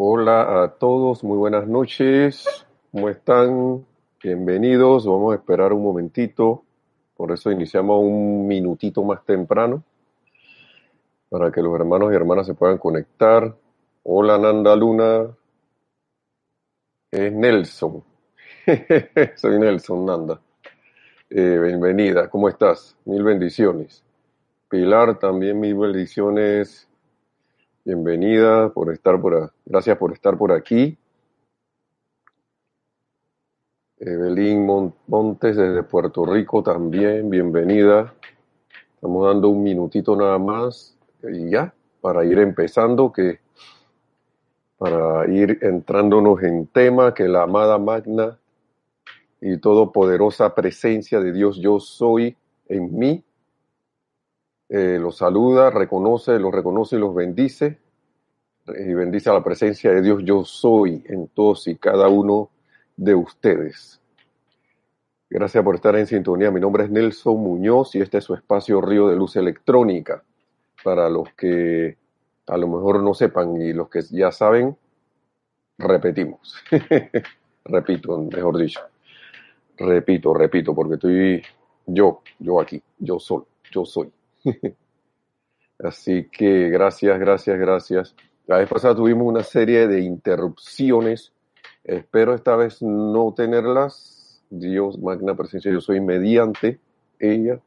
Hola a todos, muy buenas noches. ¿Cómo están? Bienvenidos. Vamos a esperar un momentito. Por eso iniciamos un minutito más temprano para que los hermanos y hermanas se puedan conectar. Hola Nanda Luna. Es Nelson. Soy Nelson Nanda. Eh, bienvenida. ¿Cómo estás? Mil bendiciones. Pilar, también mil bendiciones. Bienvenida por estar por gracias por estar por aquí. Evelyn Mon- Montes desde Puerto Rico también, bienvenida. Estamos dando un minutito nada más y ya, para ir empezando, que para ir entrándonos en tema, que la amada magna y todopoderosa presencia de Dios yo soy en mí, eh, los saluda, reconoce, los reconoce y los bendice, y bendice a la presencia de Dios yo soy en todos y cada uno de ustedes. Gracias por estar en sintonía. Mi nombre es Nelson Muñoz y este es su espacio Río de Luz Electrónica. Para los que a lo mejor no sepan y los que ya saben, repetimos. repito, mejor dicho. Repito, repito, porque estoy yo, yo aquí, yo soy, yo soy. Así que gracias, gracias, gracias. La vez pasada tuvimos una serie de interrupciones. Espero esta vez no tenerlas. Dios, magna presencia, yo soy mediante ella.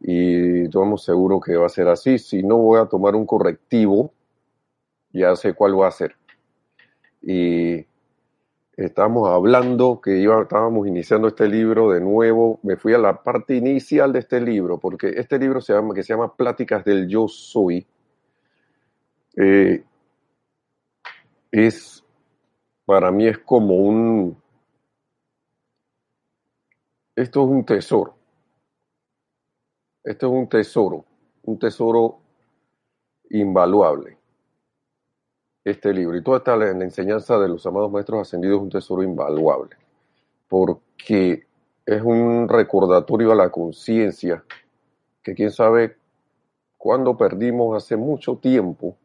Y estamos seguros que va a ser así. Si no, voy a tomar un correctivo. Ya sé cuál va a ser. Y Estábamos hablando que iba, estábamos iniciando este libro de nuevo. Me fui a la parte inicial de este libro, porque este libro se llama, que se llama Pláticas del Yo Soy, eh, es, para mí es como un, esto es un tesoro, esto es un tesoro, un tesoro invaluable, este libro. Y toda esta la, enseñanza de los amados maestros ascendidos es un tesoro invaluable, porque es un recordatorio a la conciencia que quién sabe cuándo perdimos hace mucho tiempo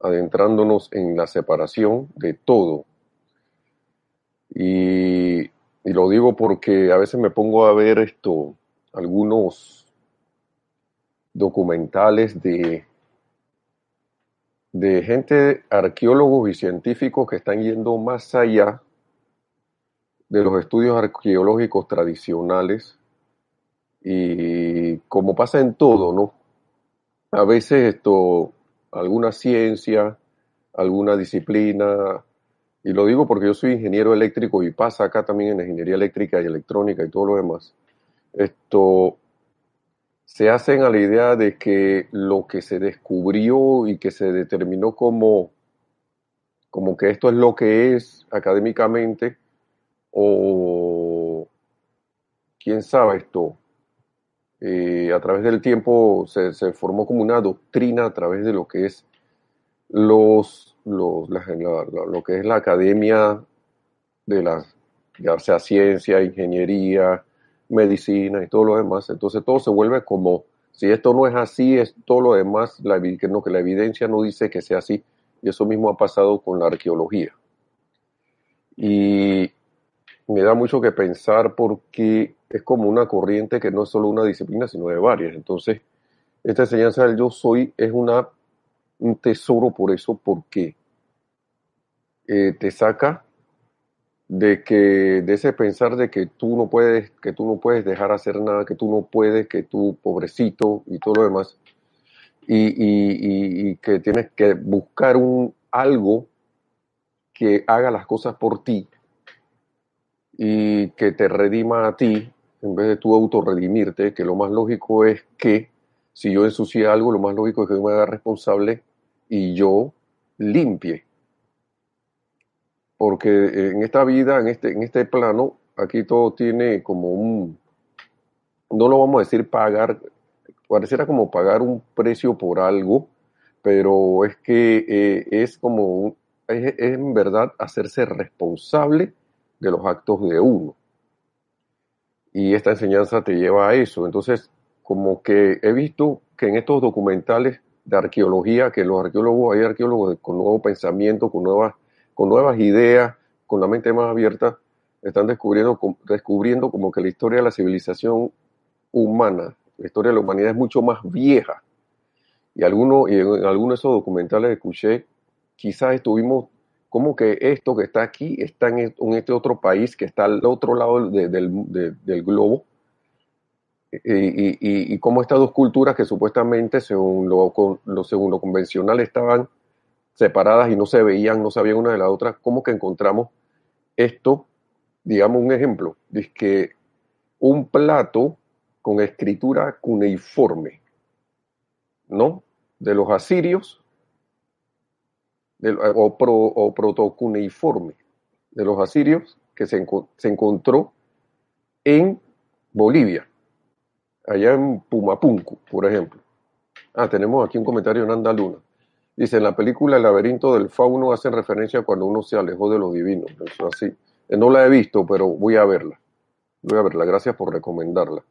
adentrándonos en la separación de todo. Y, y lo digo porque a veces me pongo a ver esto, algunos documentales de, de gente, arqueólogos y científicos que están yendo más allá de los estudios arqueológicos tradicionales y como pasa en todo, ¿no? A veces esto, alguna ciencia, alguna disciplina, y lo digo porque yo soy ingeniero eléctrico y pasa acá también en ingeniería eléctrica y electrónica y todo lo demás, esto se hacen a la idea de que lo que se descubrió y que se determinó como, como que esto es lo que es académicamente, o quién sabe esto, eh, a través del tiempo se, formó como una doctrina a través de lo que es los, los la, lo que es la academia de la ya sea ciencia, ingeniería, medicina y todo lo demás. Entonces todo se vuelve como si esto no es así, es todo lo demás, la, que, no, que la evidencia no dice que sea así. Y eso mismo ha pasado con la arqueología. Y me da mucho que pensar porque es como una corriente que no es solo una disciplina, sino de varias. Entonces, esta enseñanza del yo soy es una, un tesoro por eso, porque eh, te saca de que de ese pensar de que tú no puedes, que tú no puedes dejar hacer nada, que tú no puedes, que tú pobrecito y todo lo demás, y, y, y, que tienes que buscar un algo que haga las cosas por ti y que te redima a ti en vez de tú autorredimirte, que lo más lógico es que si yo ensucié algo, lo más lógico es que yo me haga responsable y yo limpie. Porque en esta vida, en este, en este plano, aquí todo tiene como un, no lo vamos a decir pagar, pareciera como pagar un precio por algo, pero es que eh, es como, es en verdad hacerse responsable de los actos de uno. Y esta enseñanza te lleva a eso. Entonces, como que he visto que en estos documentales de arqueología, que los arqueólogos, hay arqueólogos con nuevo pensamiento, con nuevas, con nuevas ideas, con la mente más abierta, están descubriendo, descubriendo como que la historia de la civilización humana, la historia de la humanidad es mucho más vieja. Y, y en algunos de esos documentales escuché, quizás estuvimos como que esto que está aquí está en este otro país que está al otro lado del, globo y, cómo estas dos culturas que supuestamente, según lo, según lo convencional, estaban separadas y no se veían, no sabían una de la otra, cómo que encontramos esto, digamos un ejemplo, es que un plato con escritura cuneiforme, ¿no? De los asirios, o, pro, o de los asirios, que se, se encontró en Bolivia allá en Pumapunku, por ejemplo. Ah, tenemos aquí un comentario en Andaluna. Dice, en la película El laberinto del fauno hacen referencia a cuando uno se alejó de lo divino. Eso así. Eh, no la he visto, pero voy a verla. Voy a verla. Gracias por recomendarla.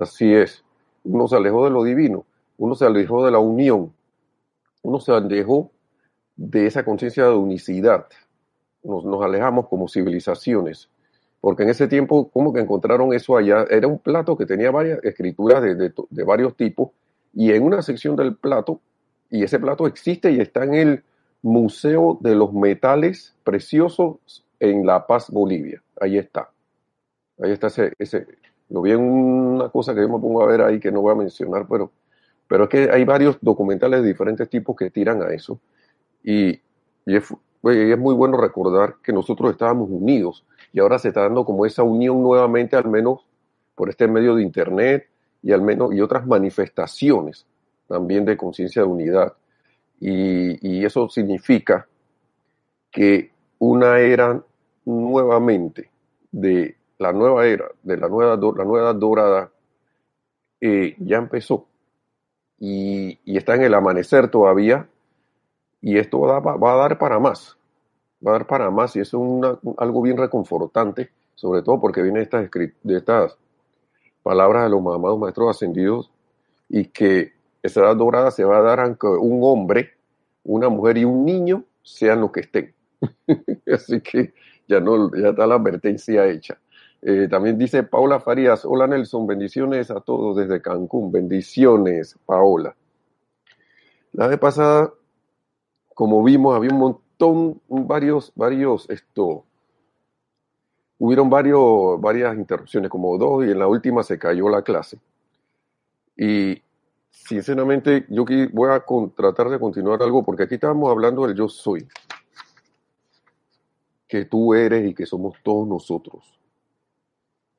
Así es. Uno se alejó de lo divino. Uno se alejó de la unión. Uno se alejó de esa conciencia de unicidad. Nos, nos alejamos como civilizaciones porque en ese tiempo, como que encontraron eso allá? Era un plato que tenía varias escrituras de, varios tipos, y en una sección del plato, y ese plato existe y está en el Museo de los Metales Preciosos en La Paz, Bolivia. Ahí está. Ahí está ese, ese lo vi en una cosa que yo me pongo a ver ahí que no voy a mencionar, pero, pero es que hay varios documentales de diferentes tipos que tiran a eso. Y, y es, es muy bueno recordar que nosotros estábamos unidos y ahora se está dando como esa unión nuevamente, al menos por este medio de Internet y al menos y otras manifestaciones también de conciencia de unidad. Y, eso significa que una era nuevamente de la nueva era, de la nueva, la nueva dorada, eh, ya empezó y, está en el amanecer todavía y esto va a dar para más va a dar para más y es algo bien reconfortante, sobre todo porque viene de estas, de estas palabras de los amados maestros ascendidos y que esa edad dorada se va a dar aunque un hombre, una mujer y un niño sean lo que estén. Así que ya, no, ya está la advertencia hecha. Eh, también dice Paula Farías, hola Nelson, bendiciones a todos desde Cancún, bendiciones Paola. La vez pasada, como vimos, había un montón varios, varios, esto, hubieron varios, varias interrupciones, como dos, y en la última se cayó la clase. Y sinceramente, yo voy a tratar de continuar algo, porque aquí estábamos hablando del yo soy, que tú eres y que somos todos nosotros.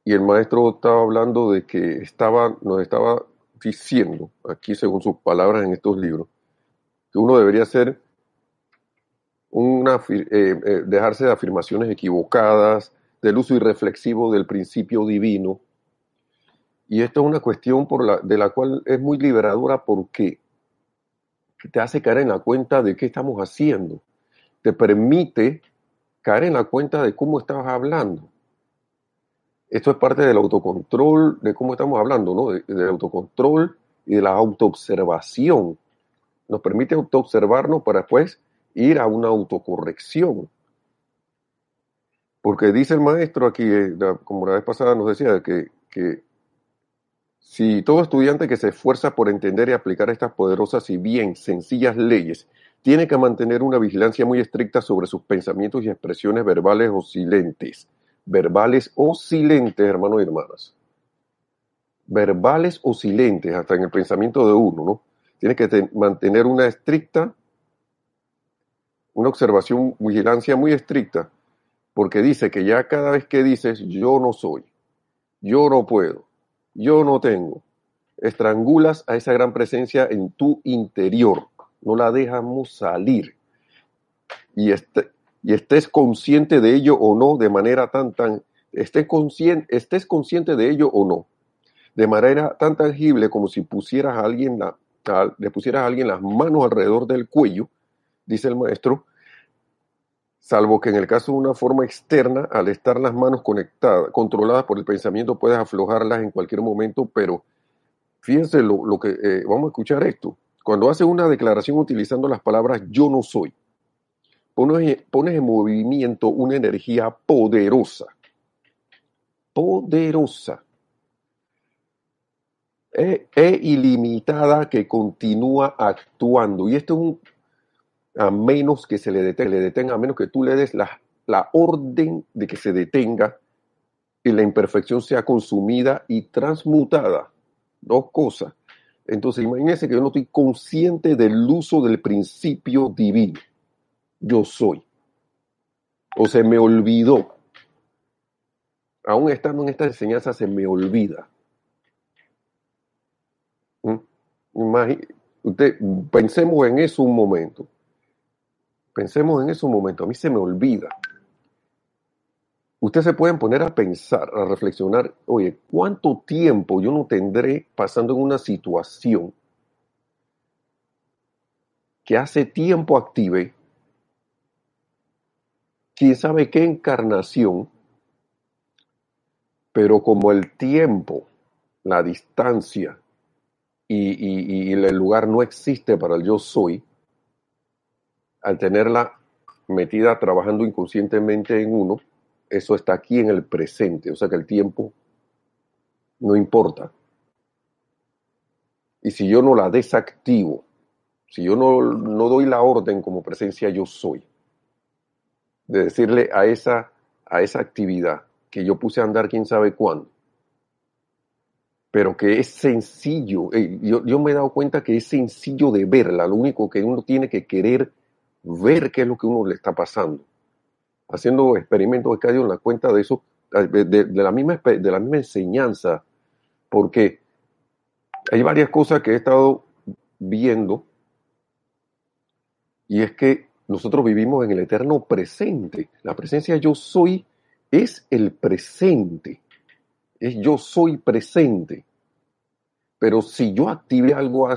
Y el maestro estaba hablando de que estaba, nos estaba diciendo, aquí según sus palabras en estos libros, que uno debería ser una, eh, eh, dejarse de afirmaciones equivocadas, del uso irreflexivo del principio divino. Y esto es una cuestión por la, de la cual es muy liberadora porque te hace caer en la cuenta de qué estamos haciendo. Te permite caer en la cuenta de cómo estás hablando. Esto es parte del autocontrol, de cómo estamos hablando, ¿no? del autocontrol y de la autoobservación. Nos permite autoobservarnos para después ir a una autocorrección. Porque dice el maestro aquí, eh, como la vez pasada nos decía, que, que si todo estudiante que se esfuerza por entender y aplicar estas poderosas y bien sencillas leyes tiene que mantener una vigilancia muy estricta sobre sus pensamientos y expresiones verbales o silentes. Verbales o silentes, hermanos y hermanas. Verbales o silentes, hasta en el pensamiento de uno, ¿no? Tiene que mantener una estricta una observación, vigilancia muy estricta, porque dice que ya cada vez que dices yo no soy, yo no puedo, yo no tengo, estrangulas a esa gran presencia en tu interior, no la dejamos salir. Y, este, y estés consciente de ello o no, de manera tan, tan, estés consciente, estés consciente de ello o no, de manera tan tangible como si pusieras a alguien la, le pusieras a alguien las manos alrededor del cuello dice el maestro, salvo que en el caso de una forma externa, al estar las manos conectadas, controladas por el pensamiento, puedes aflojarlas en cualquier momento, pero fíjense lo, que, eh, vamos a escuchar esto, Cuando haces una declaración utilizando las palabras yo no soy, pones, pones en movimiento una energía poderosa. Poderosa. E, e ilimitada que continúa actuando. Y esto es un, a menos que se le detenga, le detenga, a menos que tú le des la, la orden de que se detenga y la imperfección sea consumida y transmutada. Dos cosas. Entonces, imagínense que yo no estoy consciente del uso del principio divino. Yo soy. O se me olvidó. Aún estando en esta enseñanza, se me olvida. ¿Mm? Pensemos en eso un momento. Pensemos en eso un momento. A mí se me olvida. Ustedes se pueden poner a pensar, a reflexionar, oye, ¿cuánto tiempo yo no tendré pasando en una situación que hace tiempo active? Quién sabe qué encarnación, pero como el tiempo, la distancia y, y el lugar no existe para el yo soy, al tenerla metida trabajando inconscientemente en uno, eso está aquí en el presente, o sea que el tiempo no importa. Y si yo no la desactivo, si yo no, no doy la orden como presencia yo soy, de decirle a esa, a esa actividad que yo puse a andar quién sabe cuándo, pero que es sencillo, yo, yo me he dado cuenta que es sencillo de verla, lo único que uno tiene que querer ver qué es lo que uno le está pasando haciendo experimentos he caído en la cuenta de eso, de, la misma, de la misma enseñanza, porque hay varias cosas que he estado viendo y es que nosotros vivimos en el eterno presente. La presencia yo soy es el presente. Es yo soy presente. Pero si yo activé algo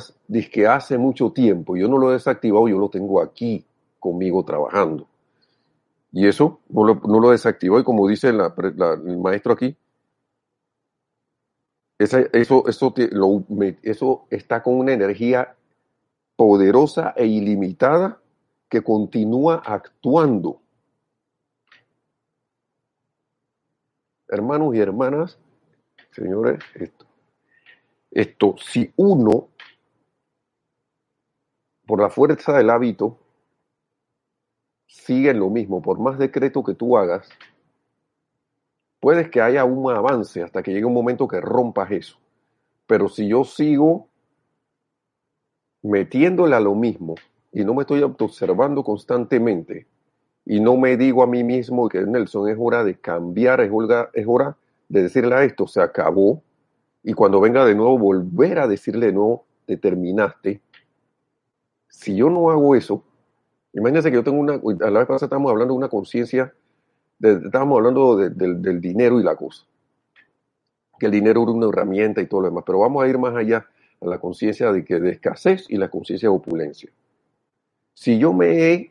que hace mucho tiempo yo no lo he desactivado, yo lo tengo aquí conmigo trabajando. Y eso no lo, desactivó y como dice el maestro aquí, eso, eso, eso está con una energía poderosa e ilimitada que continúa actuando. Hermanos y hermanas, señores, esto, esto, si uno, por la fuerza del hábito, sigue lo mismo, por más decreto que tú hagas, puedes que haya un avance hasta que llegue un momento que rompas eso. Pero si yo sigo metiéndole a lo mismo y no me estoy observando constantemente y no me digo a mí mismo que Nelson es hora de cambiar, es hora, es hora de decirle a esto, se acabó, y cuando venga de nuevo volver a decirle no, te terminaste. Si yo no hago eso, Imagínense que yo tengo una, a la vez pasada hablando de una conciencia, estábamos hablando del dinero y la cosa, que el dinero era una herramienta y todo lo demás, pero vamos a ir más allá a la conciencia de que de escasez y la conciencia de opulencia. Si yo me he,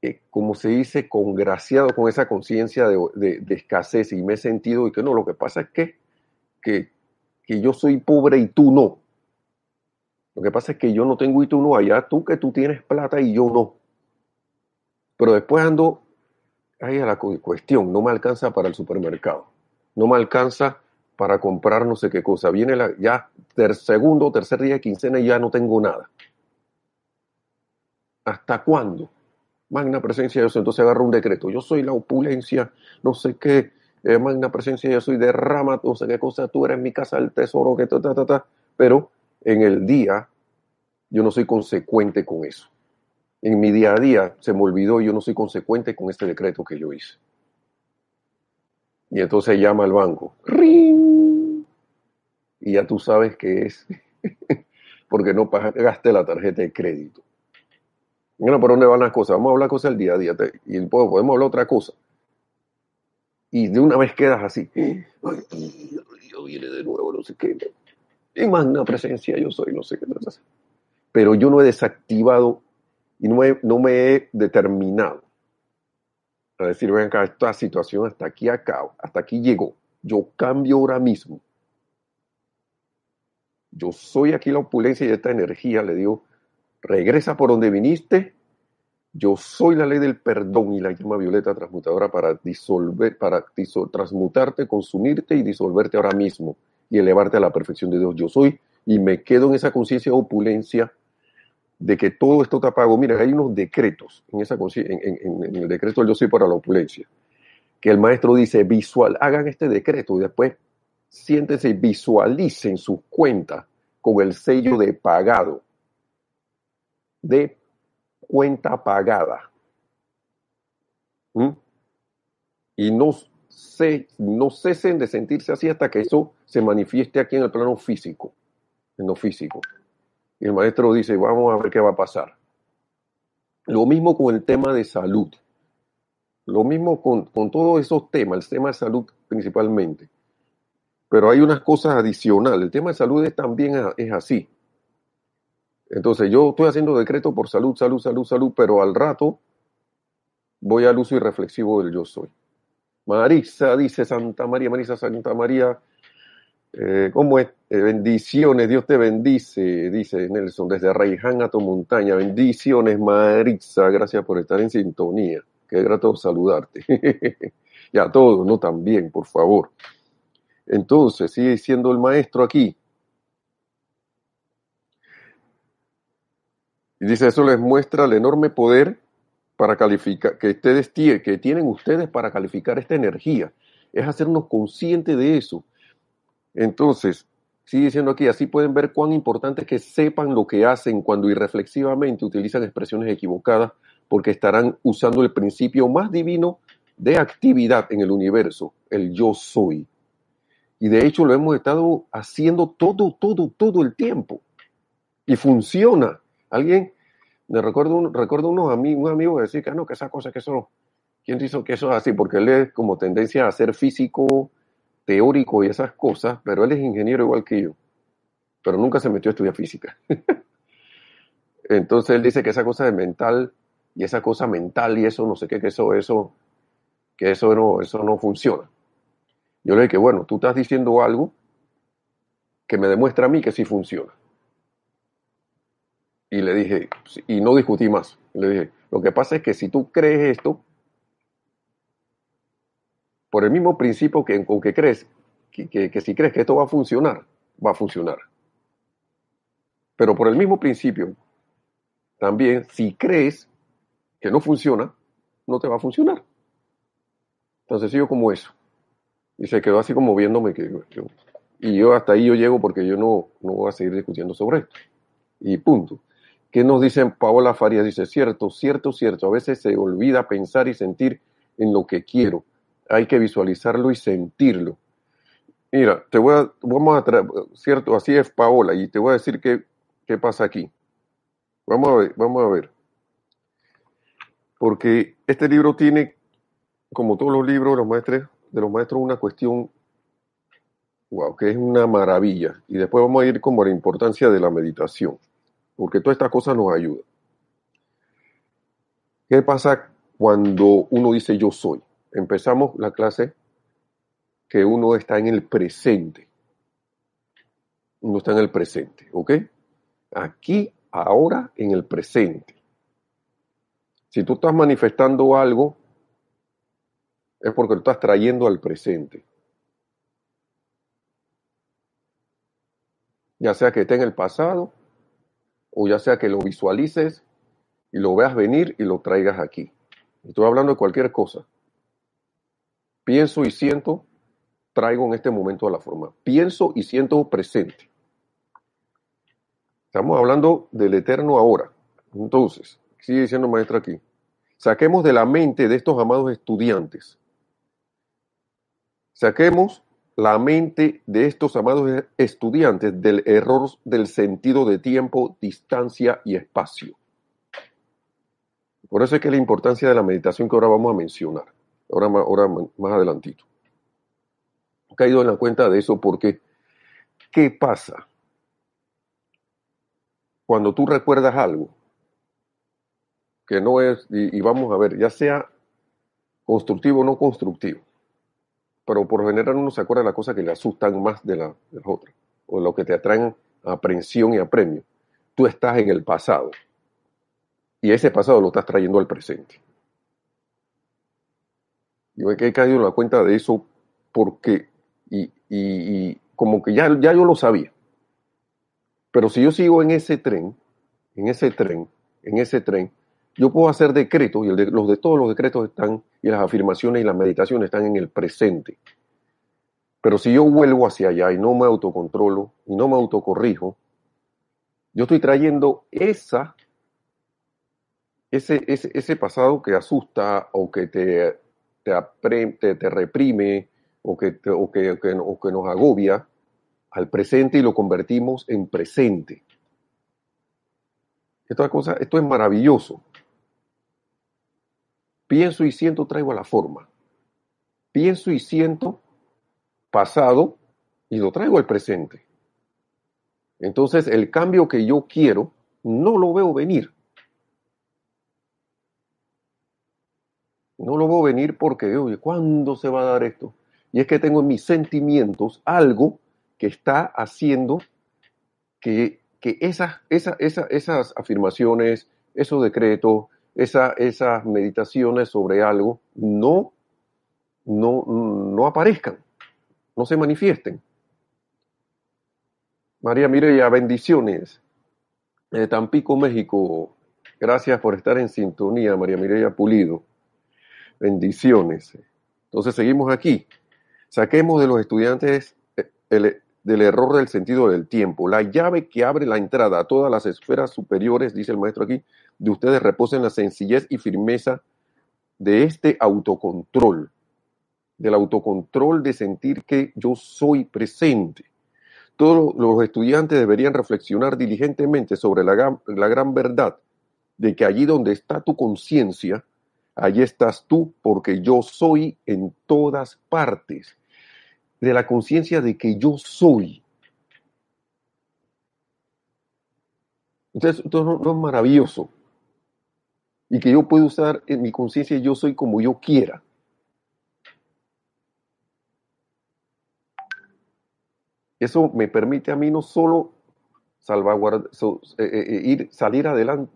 eh, como se dice, congraciado con esa conciencia de, escasez y me he sentido y que no, lo que pasa es que, que, que yo soy pobre y tú no. Lo que pasa es que yo no tengo y tú no, allá tú que tú tienes plata y yo no. Pero después ando, ahí a la cuestión, no me alcanza para el supermercado, no me alcanza para comprar no sé qué cosa. Viene la, ya ter segundo, tercer día de quincena y ya no tengo nada. ¿Hasta cuándo? Magna presencia de Dios. Entonces agarro un decreto. Yo soy la opulencia, no sé qué. Eh, magna presencia, yo soy derrama, no sé qué cosa. Tú eres mi casa del tesoro, que ta, ta, ta, ta. Pero en el día yo no soy consecuente con eso. En mi día a día se me olvidó y yo no soy consecuente con este decreto que yo hice. Y entonces llama al banco. Y ya tú sabes que es porque no pagaste la tarjeta de crédito. Bueno, ¿por dónde van las cosas? Vamos a hablar cosas del día a día. Y podemos hablar otra cosa. Y de una vez quedas así. Ay, yo viene de nuevo, no sé qué. Y magna presencia yo soy, no sé qué. Pero yo no he desactivado y no, no me he determinado a decir, ven esta situación hasta aquí acá, hasta aquí llegó. Yo cambio ahora mismo. yo soy aquí la opulencia y esta energía, le digo, regresa por donde viniste, yo soy la ley del perdón y la llama violeta transmutadora para disolver, para transmutarte, consumirte y disolverte ahora mismo y elevarte a la perfección de Dios. Yo soy y me quedo en esa conciencia de opulencia de que todo esto te apago. Mira, hay unos decretos en, esa en, en, el decreto del yo soy para la opulencia, que el maestro dice, visual, hagan este decreto y después siéntense y visualicen sus cuentas con el sello de pagado, de cuenta pagada. ¿Mm? Y no, se, no cesen de sentirse así hasta que eso se manifieste aquí en el plano físico, en lo físico. Y el maestro dice, vamos a ver qué va a pasar. Lo mismo con el tema de salud. Lo mismo con, con todos esos temas, el tema de salud principalmente. Pero hay unas cosas adicionales. El tema de salud es también es así. Entonces yo estoy haciendo decreto por salud, salud, salud, salud, pero al rato voy al uso irreflexivo del yo soy. Marisa dice Santa María, Marisa Santa María, eh, ¿cómo es? Eh, bendiciones, Dios te bendice, dice Nelson, desde Reiján a tu montaña. Bendiciones, Marisa, gracias por estar en sintonía. Qué grato saludarte. y a todos, ¿no? También, por favor. Entonces, sigue siendo el maestro aquí. Y dice, eso les muestra el enorme poder para calificar, que ustedes que tienen ustedes para calificar esta energía. Es hacernos conscientes de eso. Entonces, sigue diciendo aquí, así pueden ver cuán importante es que sepan lo que hacen cuando irreflexivamente utilizan expresiones equivocadas, porque estarán usando el principio más divino de actividad en el universo, el yo soy. Y de hecho lo hemos estado haciendo todo, todo, todo el tiempo. Y funciona. Alguien, me recuerdo, recuerdo unos amigos, un amigo decir que ah, no, que esa cosa, que eso, ¿quién dice que eso es así? Porque él es como tendencia a ser físico, teórico y esas cosas, pero él es ingeniero igual que yo. Pero nunca se metió a estudiar física. Entonces él dice que esa cosa de mental y esa cosa mental y eso, no sé qué, que eso, eso, que eso no, eso no funciona. Yo le dije, bueno, tú estás diciendo algo que me demuestra a mí que sí funciona. Y le dije, y no discutí más. Le dije, lo que pasa es que si tú crees esto, por el mismo principio que con que crees, que, que, si crees que esto va a funcionar, va a funcionar. Pero por el mismo principio, también si crees que no funciona, no te va a funcionar. Entonces sigo como eso. Y se quedó así como viéndome que y yo hasta ahí yo llego porque yo no, no voy a seguir discutiendo sobre esto. Y punto. ¿Qué nos dice Paola Farías? Dice, cierto, cierto, cierto. A veces se olvida pensar y sentir en lo que quiero. Hay que visualizarlo y sentirlo. Mira, te voy a, vamos a cierto, así es Paola, y te voy a decir qué, qué pasa aquí. Vamos a ver, vamos a ver. Porque este libro tiene, como todos los libros de los maestros, de los maestros una cuestión, wow, que es una maravilla. Y después vamos a ir como a la importancia de la meditación, porque todas estas cosas nos ayudan. ¿Qué pasa cuando uno dice yo soy? Empezamos la clase que uno está en el presente. Uno está en el presente, ¿ok? Aquí, ahora, en el presente. Si tú estás manifestando algo, es porque lo estás trayendo al presente. Ya sea que esté en el pasado o ya sea que lo visualices y lo veas venir y lo traigas aquí. Estoy hablando de cualquier cosa. Pienso y siento, traigo en este momento a la forma. Pienso y siento presente. Estamos hablando del eterno ahora. Entonces, sigue diciendo maestro aquí, saquemos de la mente de estos amados estudiantes Saquemos la mente de estos amados estudiantes del error del sentido de tiempo, distancia y espacio. Por eso es que la importancia de la meditación que ahora vamos a mencionar, ahora, más adelantito. He caído en la cuenta de eso porque, ¿qué pasa? Cuando tú recuerdas algo que no es, y vamos a ver, ya sea constructivo o no constructivo, pero por general uno se acuerda de las cosas que le asustan más de, la, las otras, o lo que te atraen aprehensión y apremio, tú estás en el pasado. Y ese pasado lo estás trayendo al presente. Yo he caído en la cuenta de eso porque, y, como que ya, ya yo lo sabía. Pero si yo sigo en ese tren, en ese tren, en ese tren, yo puedo hacer decretos, y los de todos los decretos están, y las afirmaciones y las meditaciones están en el presente. Pero si yo vuelvo hacia allá y no me autocontrolo y no me autocorrijo, yo estoy trayendo esa, ese, ese, pasado que asusta o que te, te, te, reprime o que, o que, o que nos agobia al presente y lo convertimos en presente. Esta cosa, esto es maravilloso. Pienso y siento, traigo a la forma. Pienso y siento pasado y lo traigo al presente. Entonces, el cambio que yo quiero, no lo veo venir. No lo veo venir porque, oye, ¿cuándo se va a dar esto? Y es que tengo en mis sentimientos algo que está haciendo que, esas, esas afirmaciones, esos decretos, esas meditaciones sobre algo no, no, no aparezcan, no se manifiesten. María Mireya, bendiciones. Tampico, México. Gracias por estar en sintonía, María Mireya Pulido. Bendiciones. Entonces seguimos aquí. Saquemos de los estudiantes el, del error del sentido del tiempo. La llave que abre la entrada a todas las esferas superiores, dice el maestro aquí, de ustedes reposa en la sencillez y firmeza de este autocontrol, del autocontrol de sentir que yo soy presente. Todos los estudiantes deberían reflexionar diligentemente sobre la, la gran verdad de que allí donde está tu conciencia, allí estás tú, porque yo soy en todas partes de la conciencia de que yo soy. Entonces, esto no, es maravilloso. Y que yo puedo usar en mi conciencia yo soy como yo quiera. Eso me permite a mí no solo salvaguardar, eh, eh, eh, ir, salir adelante,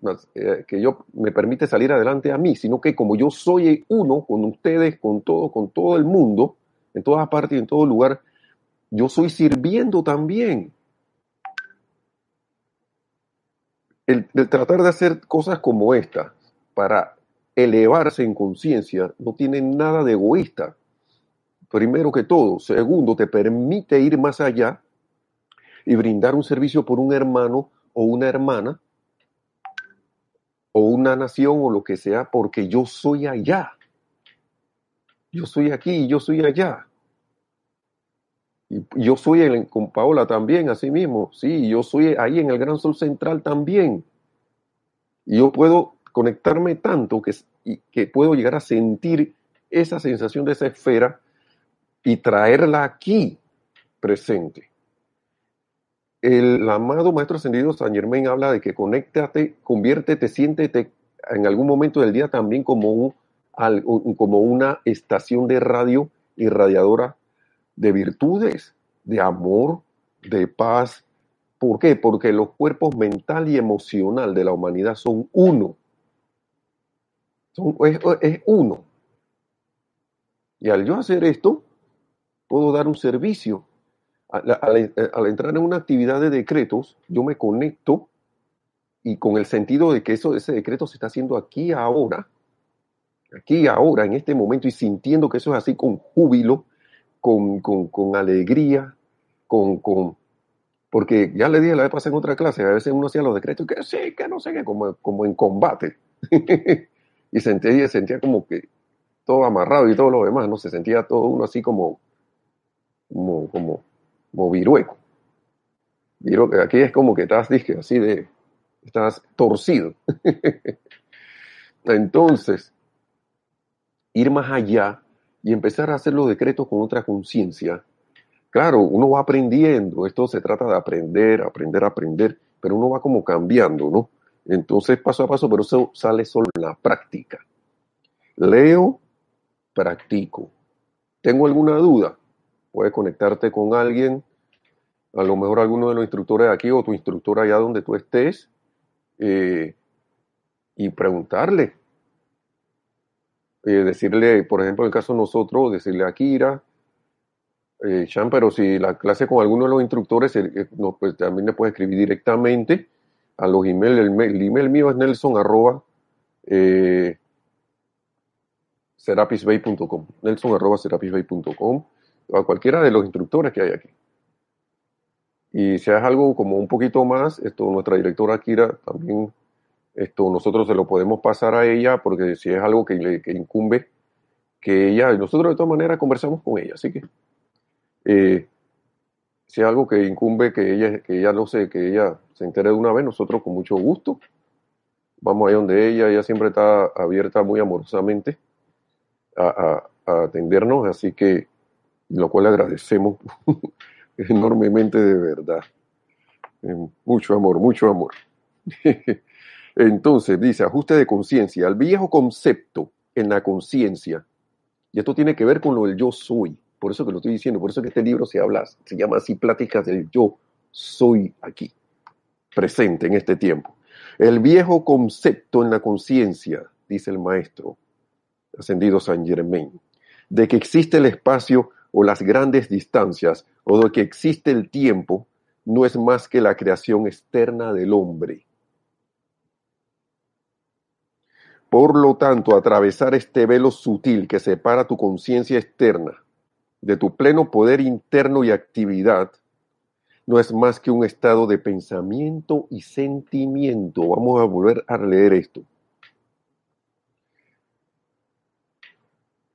que yo me permite salir adelante a mí, sino que como yo soy uno con ustedes, con todo, con todo el mundo, en todas partes y en todo lugar, yo soy sirviendo también. El, tratar de hacer cosas como esta para elevarse en conciencia no tiene nada de egoísta. Primero que todo. Segundo, te permite ir más allá y brindar un servicio por un hermano o una hermana o una nación o lo que sea, porque yo soy allá. Yo soy aquí y yo soy allá. Y yo soy el, con Paola también, así mismo. Sí, yo soy ahí en el Gran Sol Central también. Yo puedo conectarme tanto que, puedo llegar a sentir esa sensación de esa esfera y traerla aquí presente. El amado Maestro Ascendido San Germain habla de que conéctate, conviértete, siéntete en algún momento del día también como un como una estación de radio irradiadora de virtudes, de amor, de paz. ¿Por qué? Porque los cuerpos mental y emocional de la humanidad son uno. Es, uno. Y al yo hacer esto, puedo dar un servicio. Al, al, entrar en una actividad de decretos, yo me conecto y con el sentido de que eso, ese decreto se está haciendo aquí ahora, aquí ahora, en este momento, y sintiendo que eso es así con júbilo, con, alegría, con, con, porque ya le dije la vez pasada en otra clase, a veces uno hacía los decretos que sí, que no sé qué, como, como en combate. y sentía, sentía como que todo amarrado y todo lo demás, ¿no? Se sentía todo uno así como, como, como, como virueco. Aquí es como que estás, dije, así de, estás torcido. Entonces, ir más allá y empezar a hacer los decretos con otra conciencia. Claro, uno va aprendiendo, esto se trata de aprender, aprender, aprender, pero uno va como cambiando, ¿no? Entonces, paso a paso, pero eso sale solo en la práctica. Leo, practico. ¿Tengo alguna duda? Puedes conectarte con alguien a lo mejor alguno de los instructores de aquí o tu instructor allá donde tú estés eh, y preguntarle. Eh, decirle, por ejemplo, en el caso de nosotros, decirle a Kira, eh, pero si la clase con alguno de los instructores, no, pues también le puede escribir directamente a los emails. El, email mío es nelson arroba eh, serapisbay.com. Nelson arroba serapisbay.com. A cualquiera de los instructores que hay aquí. Y si es algo como un poquito más, esto nuestra directora Kira también, esto nosotros se lo podemos pasar a ella porque si es algo que le incumbe, que ella, nosotros de todas maneras conversamos con ella, así que eh, si es algo que incumbe que ella, que ella no sé, que ella se entere de una vez, nosotros con mucho gusto vamos ahí donde ella, ella siempre está abierta muy amorosamente a, a atendernos, así que lo cual agradecemos enormemente de verdad. Eh, mucho amor, mucho amor. Entonces, dice, ajuste de conciencia, el viejo concepto en la conciencia, y esto tiene que ver con lo del yo soy, por eso que lo estoy diciendo, por eso que este libro se habla, se llama así Pláticas del yo soy aquí, presente en este tiempo. El viejo concepto en la conciencia, dice el maestro ascendido San Germain, de que existe el espacio o las grandes distancias o de que existe el tiempo no es más que la creación externa del hombre. Por lo tanto, atravesar este velo sutil que separa tu conciencia externa de tu pleno poder interno y actividad no es más que un estado de pensamiento y sentimiento. Vamos a volver a leer esto.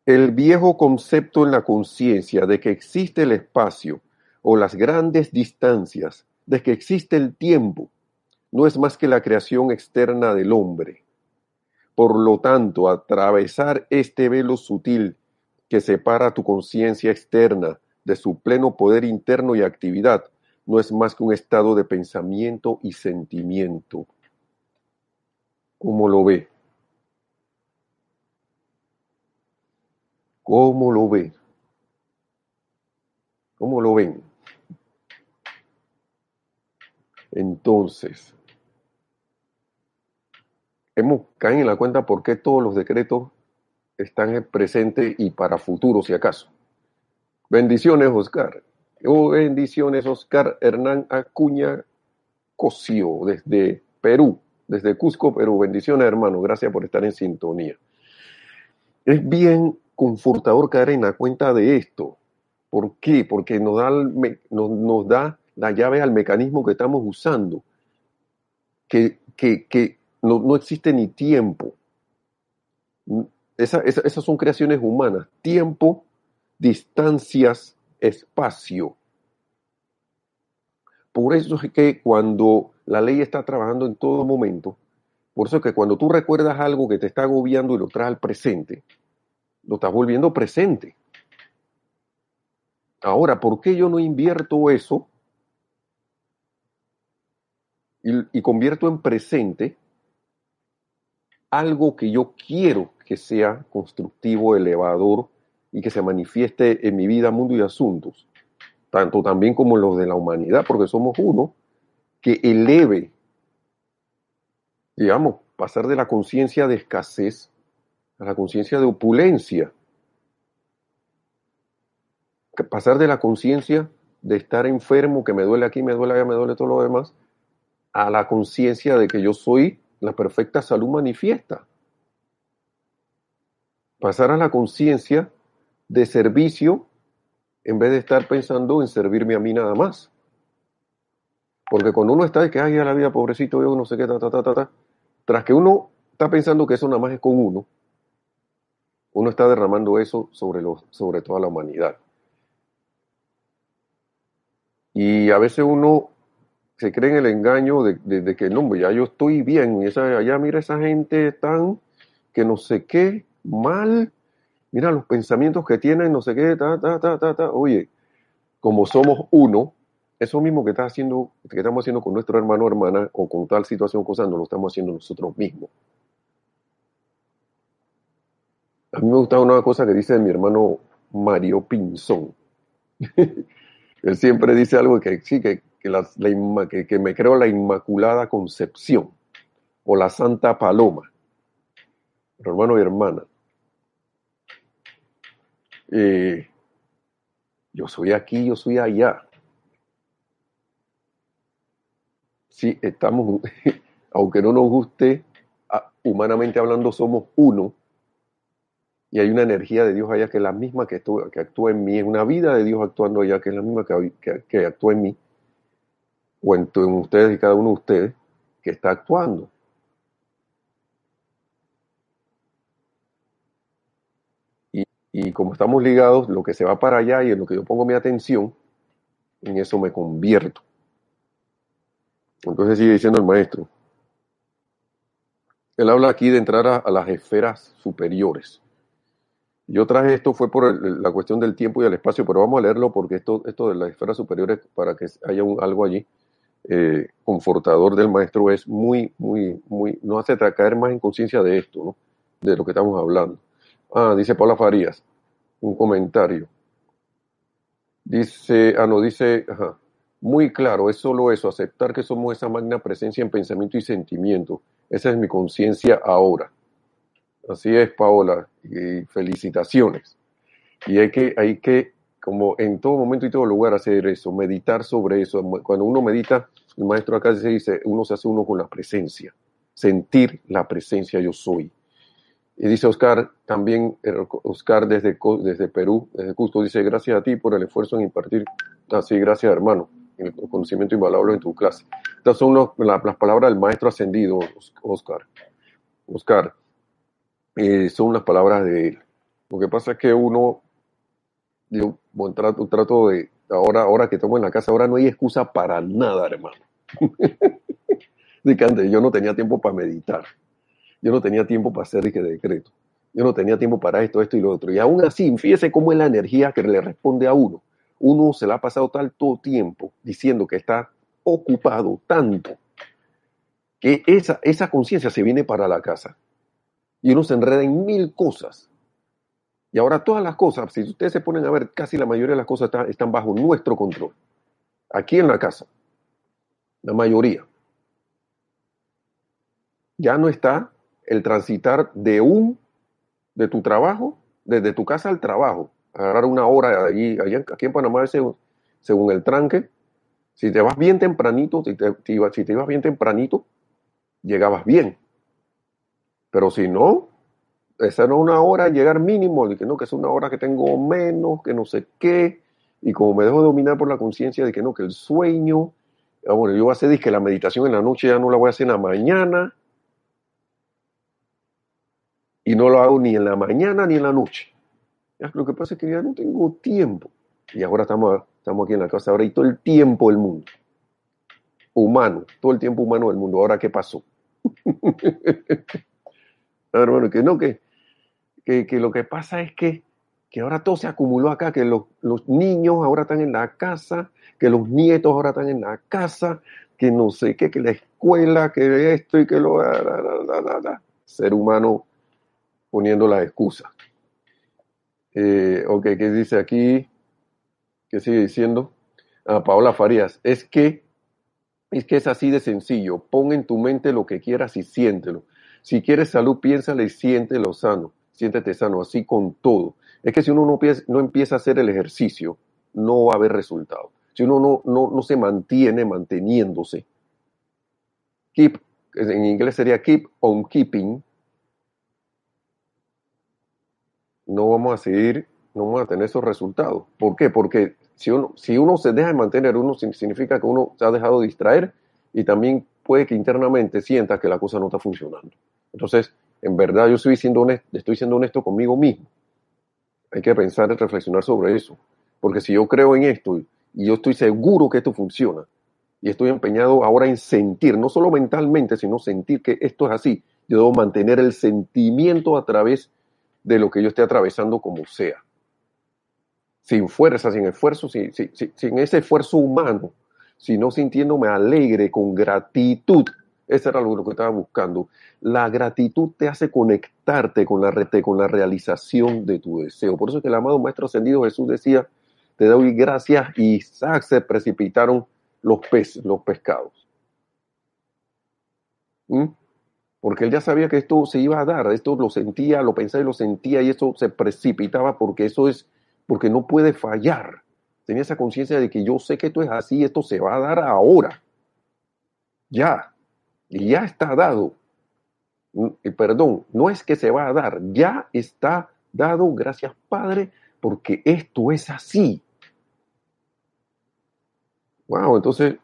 El viejo concepto en la conciencia de que existe el espacio o las grandes distancias, de que existe el tiempo, no es más que la creación externa del hombre. Por lo tanto, atravesar este velo sutil que separa tu conciencia externa de su pleno poder interno y actividad, no es más que un estado de pensamiento y sentimiento. ¿Cómo lo ve? ¿Cómo lo ve? ¿Cómo lo ven? Entonces, hemos caído en la cuenta por qué todos los decretos están presentes y para futuro, si acaso. Bendiciones, Oscar. Oh, bendiciones, Oscar Hernán Acuña Cosio, desde Perú, desde Cusco, Perú. Bendiciones, hermano. Gracias por estar en sintonía. Es bien confortador caer en la cuenta de esto. ¿Por qué? Porque nos da, nos, da la llave al mecanismo que estamos usando, que, que, no, no, existe ni tiempo. Esas son creaciones humanas. Tiempo, distancias, espacio. Por eso es que cuando la ley está trabajando en todo momento, por eso es que cuando tú recuerdas algo que te está agobiando y lo traes al presente, lo estás volviendo presente. Ahora, ¿por qué yo no invierto eso y, y, convierto en presente algo que yo quiero que sea constructivo, elevador y que se manifieste en mi vida, mundo y asuntos? Tanto también como los de la humanidad, porque somos uno que eleve, digamos, pasar de la conciencia de escasez a la conciencia de opulencia. Pasar de la conciencia de estar enfermo, que me duele aquí, me duele allá, me duele todo lo demás, a la conciencia de que yo soy la perfecta salud manifiesta. Pasar a la conciencia de servicio en vez de estar pensando en servirme a mí nada más. Porque cuando uno está de que, ay, a la vida, pobrecito, yo no sé qué, ta, ta, ta, ta, tras que uno está pensando que eso nada más es con uno, uno está derramando eso sobre, sobre toda la humanidad. Y a veces uno se cree en el engaño de, que no, ya yo estoy bien, y esa, allá mira esa gente tan que no sé qué, mal, mira los pensamientos que tienen, no sé qué, ta, ta, ta, ta, ta. Oye, como somos uno, eso mismo que, está haciendo, que estamos haciendo con nuestro hermano o hermana o con tal situación, cosa, no lo estamos haciendo nosotros mismos. A mí me gusta una cosa que dice mi hermano Mario Pinzón. Él siempre dice algo que sí, que, que, la, que, que me creo la Inmaculada Concepción o la Santa Paloma. Hermano y hermana, eh, yo soy aquí, yo soy allá. Sí, estamos, aunque no nos guste, humanamente hablando, somos uno. Y hay una energía de Dios allá que es la misma que actúa, que en mí, es una vida de Dios actuando allá que es la misma que, que, actúa en mí, o en, ustedes y cada uno de ustedes, que está actuando. Y como estamos ligados, lo que se va para allá y en lo que yo pongo mi atención, en eso me convierto. Entonces sigue diciendo el maestro. Él habla aquí de entrar a, las esferas superiores. Yo traje esto fue por la cuestión del tiempo y el espacio, pero vamos a leerlo porque esto, esto de las esferas superiores, para que haya algo allí eh, confortador del maestro, es muy, muy, muy, no hace caer más en conciencia de esto, ¿no? de lo que estamos hablando. Ah, dice Paula Farías, un comentario. Dice, ah, no, dice, ajá, muy claro, es solo eso, aceptar que somos esa magna presencia en pensamiento y sentimiento. Esa es mi conciencia ahora. Así es, Paola, y felicitaciones. Y hay que, hay que, como en todo momento y todo lugar, hacer eso, meditar sobre eso. Cuando uno medita, el maestro acá se dice, uno se hace uno con la presencia, sentir la presencia yo soy. Y dice Oscar, también eh, Oscar desde, desde Perú, desde Cusco, dice, gracias a ti por el esfuerzo en impartir, así, gracias hermano, el conocimiento invaluable en tu clase. Estas son las palabras del maestro ascendido, Oscar. Oscar, eh, son las palabras de él. Lo que pasa es que uno, yo trato, trato de, ahora, ahora que estamos en la casa, ahora no hay excusa para nada, hermano. de yo no tenía tiempo para meditar yo no tenía tiempo para hacer que decreto. Yo no tenía tiempo para esto, esto y lo otro. Y aún así, fíjese cómo es la energía que le responde a uno. Uno se la ha pasado tanto tiempo diciendo que está ocupado tanto que esa, esa conciencia se viene para la casa. Y uno se enreda en mil cosas. Y ahora todas las cosas, si ustedes se ponen a ver, casi la mayoría de las cosas están bajo nuestro control. Aquí en la casa. La mayoría. Ya no está el transitar de un, de tu trabajo, desde tu casa al trabajo, agarrar una hora allí, aquí en Panamá, según, según el tranque, si te vas bien tempranito, si te, si te ibas bien tempranito, llegabas bien. Pero si no, esa una hora llegar mínimo, que no, que es una hora que tengo menos, que no sé qué, y como me dejo dominar por la conciencia de que no, que el sueño, ah, bueno, yo voy a hacer que la meditación en la noche ya no la voy a hacer en la mañana, y no lo hago ni en la mañana ni en la noche. Lo que pasa es que ya no tengo tiempo. Y ahora estamos, estamos aquí en la casa, ahora y todo el tiempo del mundo. Humano, todo el tiempo humano del mundo. Ahora, ¿qué pasó? bueno, que no, que, que, lo que pasa es que, que ahora todo se acumuló acá, que los, los, niños ahora están en la casa, que los nietos ahora están en la casa, que no sé qué, que la escuela, que esto y que lo... Ser humano poniendo la excusa. Eh, ok, ¿qué dice aquí? ¿Qué sigue diciendo? A ah, Paola Farías, es que, es que es así de sencillo. Pon en tu mente lo que quieras y siéntelo. Si quieres salud, piénsale y siéntelo sano. Siéntete sano, así con todo. Es que si uno no, empieza a hacer el ejercicio, no va a haber resultado. Si uno no, no, no se mantiene manteniéndose. Keep, en inglés sería keep on keeping, no vamos a seguir, no vamos a tener esos resultados. ¿Por qué? Porque si uno, si uno se deja de mantener, uno significa que uno se ha dejado de distraer y también puede que internamente sienta que la cosa no está funcionando. Entonces, en verdad yo estoy siendo honesto, estoy siendo honesto conmigo mismo. Hay que pensar y reflexionar sobre eso. Porque si yo creo en esto y yo estoy seguro que esto funciona y estoy empeñado ahora en sentir, no solo mentalmente, sino sentir que esto es así, yo debo mantener el sentimiento a través de lo que yo esté atravesando como sea. Sin fuerza, sin esfuerzo, sin, sin, ese esfuerzo humano, sino sintiéndome alegre, con gratitud. Eso era lo que estaba buscando. La gratitud te hace conectarte con la, con la realización de tu deseo. Por eso es que el amado Maestro Ascendido Jesús decía, te doy gracias. Y se precipitaron los peces, los pescados. ¿Mm? Porque él ya sabía que esto se iba a dar, esto lo sentía, lo pensaba y lo sentía, y eso se precipitaba porque eso es, porque no puede fallar. Tenía esa conciencia de que yo sé que esto es así, esto se va a dar ahora. Ya, y ya está dado. Mm, perdón, no es que se va a dar, ya está dado, gracias Padre, porque esto es así. Wow, entonces,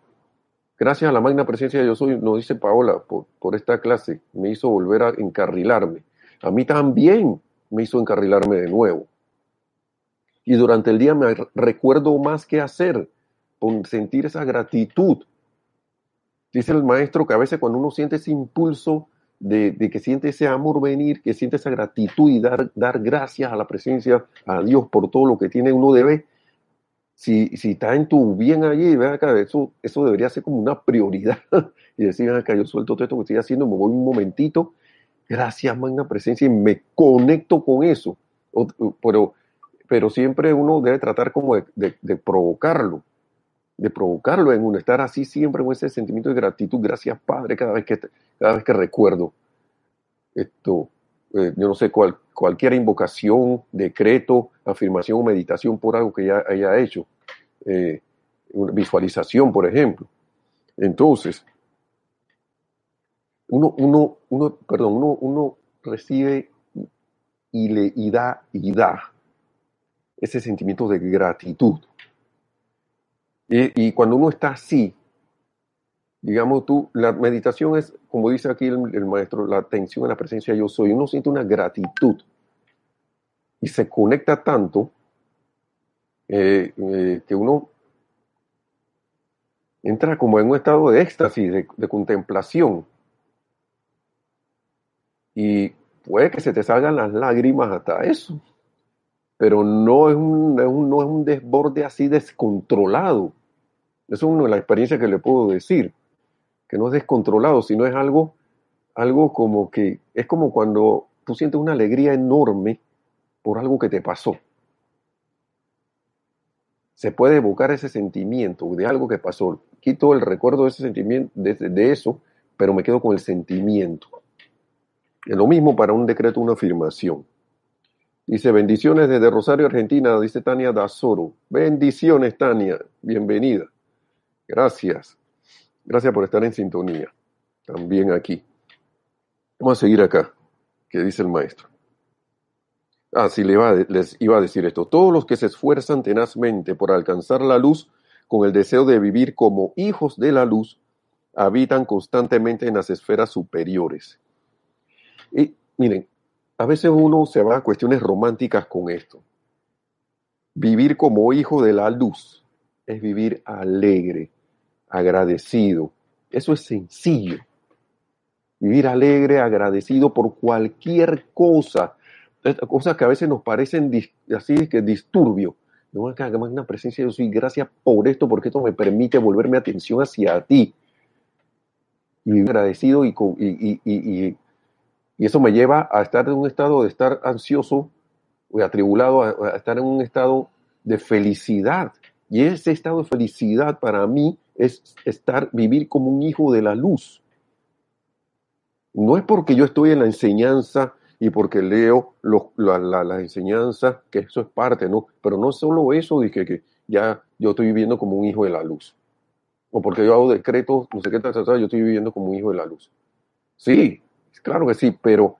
gracias a la magna presencia de yo soy, nos dice Paola, por, esta clase, me hizo volver a encarrilarme. A mí también me hizo encarrilarme de nuevo. Y durante el día me recuerdo más que hacer, con sentir esa gratitud. Dice el maestro que a veces cuando uno siente ese impulso de, que siente ese amor venir, que siente esa gratitud y dar, dar gracias a la presencia, a Dios por todo lo que tiene, uno debe, si, si está en tu bien allí, ven acá, eso, eso debería ser como una prioridad. y decir, ven acá, yo suelto todo esto que estoy haciendo, me voy un momentito, gracias, magna presencia, y me conecto con eso. pero, pero siempre uno debe tratar como de, de provocarlo de provocarlo en uno, estar así siempre con ese sentimiento de gratitud, gracias Padre, cada vez que, cada vez que recuerdo esto, eh, yo no sé, cual, cualquier invocación, decreto, afirmación o meditación por algo que ya haya hecho, eh, visualización, por ejemplo. Entonces, uno, uno, uno, perdón, uno, uno recibe y le da y da ese sentimiento de gratitud. Y, cuando uno está así, digamos tú, la meditación es, como dice aquí el, maestro, la atención a la presencia de yo soy. Uno siente una gratitud y se conecta tanto eh, eh, que uno entra como en un estado de éxtasis, de, contemplación. Y puede que se te salgan las lágrimas hasta eso, pero no es un, no es un desborde así descontrolado eso es una de las experiencias que le puedo decir, que no es descontrolado, sino es algo, algo como que, es como cuando tú sientes una alegría enorme por algo que te pasó. Se puede evocar ese sentimiento de algo que pasó. Quito el recuerdo de ese sentimiento, de, eso, pero me quedo con el sentimiento. Es lo mismo para un decreto, una afirmación. Dice, bendiciones desde Rosario, Argentina, dice Tania Dazoro. Bendiciones, Tania, bienvenida. Gracias. Gracias por estar en sintonía. También aquí. Vamos a seguir acá. ¿Qué dice el maestro? Ah, sí, les iba a decir esto. Todos los que se esfuerzan tenazmente por alcanzar la luz con el deseo de vivir como hijos de la luz, habitan constantemente en las esferas superiores. Y miren, a veces uno se va a cuestiones románticas con esto. Vivir como hijo de la luz es vivir alegre, agradecido. Eso es sencillo. Vivir alegre, agradecido por cualquier cosa. Cosas que a veces nos parecen así que disturbio. No, acá, una presencia de Dios y gracias por esto, porque esto me permite volverme atención hacia ti. Y vivir agradecido y, y, y, y, eso me lleva a estar en un estado de estar ansioso o atribulado, a estar en un estado de felicidad. Y ese estado de felicidad para mí es estar, vivir como un hijo de la luz. No es porque yo estoy en la enseñanza y porque leo la, enseñanza, que eso es parte, ¿no? Pero no solo eso de que, ya yo estoy viviendo como un hijo de la luz. O porque yo hago decretos, no sé qué tal, yo estoy viviendo como un hijo de la luz. Sí, claro que sí, pero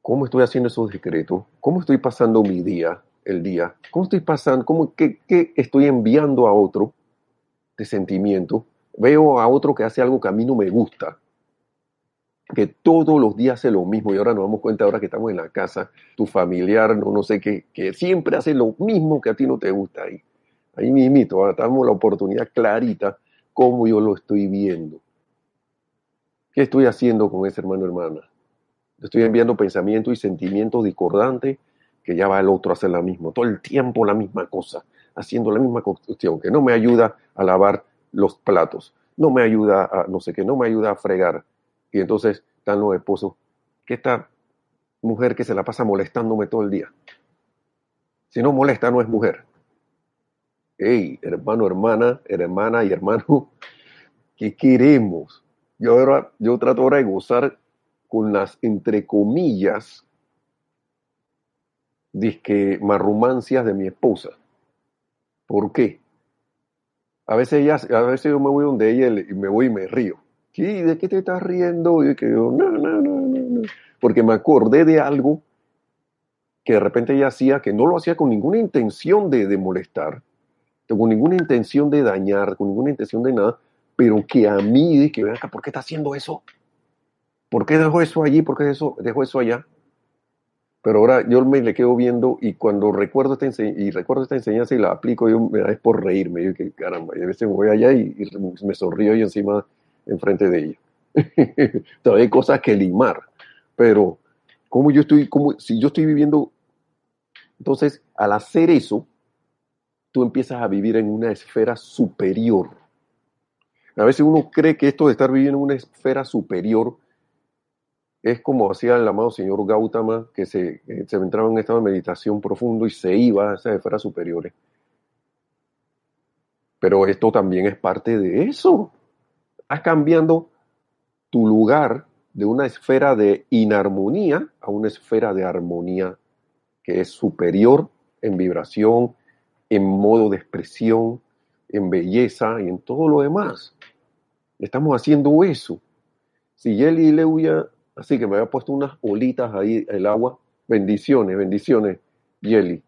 ¿cómo estoy haciendo esos decretos? ¿Cómo estoy pasando mi día, el día? ¿Cómo estoy pasando? ¿Cómo, qué, qué estoy enviando a otro? de sentimiento, veo a otro que hace algo que a mí no me gusta, que todos los días hace lo mismo y ahora nos damos cuenta ahora que estamos en la casa, tu familiar, no, no sé qué, que siempre hace lo mismo que a ti no te gusta ahí. Ahí mismito, estamos la oportunidad clarita cómo yo lo estoy viendo. ¿Qué estoy haciendo con ese hermano hermana? Estoy enviando pensamientos y sentimientos discordantes que ya va el otro a hacer la misma, todo el tiempo la misma cosa haciendo la misma cuestión, que no me ayuda a lavar los platos, no me ayuda a no sé qué, no me ayuda a fregar. Y entonces están los esposos, que esta mujer que se la pasa molestándome todo el día. Si no molesta, no es mujer. hey, hermano, hermana, hermana y hermano, ¿qué queremos? Yo ahora, yo trato ahora de gozar con las, entre comillas, disque marrumancias de mi esposa. ¿Por qué? A veces, ella, a veces yo me voy donde ella y me voy y me río. ¿Qué? ¿De qué te estás riendo? Y que yo, no, no, no, no. Porque me acordé de algo que de repente ella hacía, que no lo hacía con ninguna intención de, de molestar, con ninguna intención de dañar, con ninguna intención de nada, pero que a mí, que acá, ¿por qué está haciendo eso? ¿Por qué dejó eso allí? ¿Por qué dejó eso allá? Pero ahora yo me le quedo viendo y cuando recuerdo esta, y recuerdo esta enseñanza y la aplico, yo me da es por reírme. Yo que caramba, y a veces voy allá y, y me sonrío y encima enfrente de ella. Todavía hay cosas que limar, pero como yo estoy, como si yo estoy viviendo, entonces al hacer eso, tú empiezas a vivir en una esfera superior. A veces uno cree que esto de estar viviendo en una esfera superior es como hacía el amado señor Gautama, que se, se entraba en un estado de meditación profundo y se iba a esas esferas superiores. Pero esto también es parte de eso. Estás cambiando tu lugar de una esfera de inarmonía a una esfera de armonía que es superior en vibración, en modo de expresión, en belleza y en todo lo demás. Estamos haciendo eso. Si Yeli Leuya Así que me había puesto unas olitas ahí el agua. Bendiciones, bendiciones, Yeli.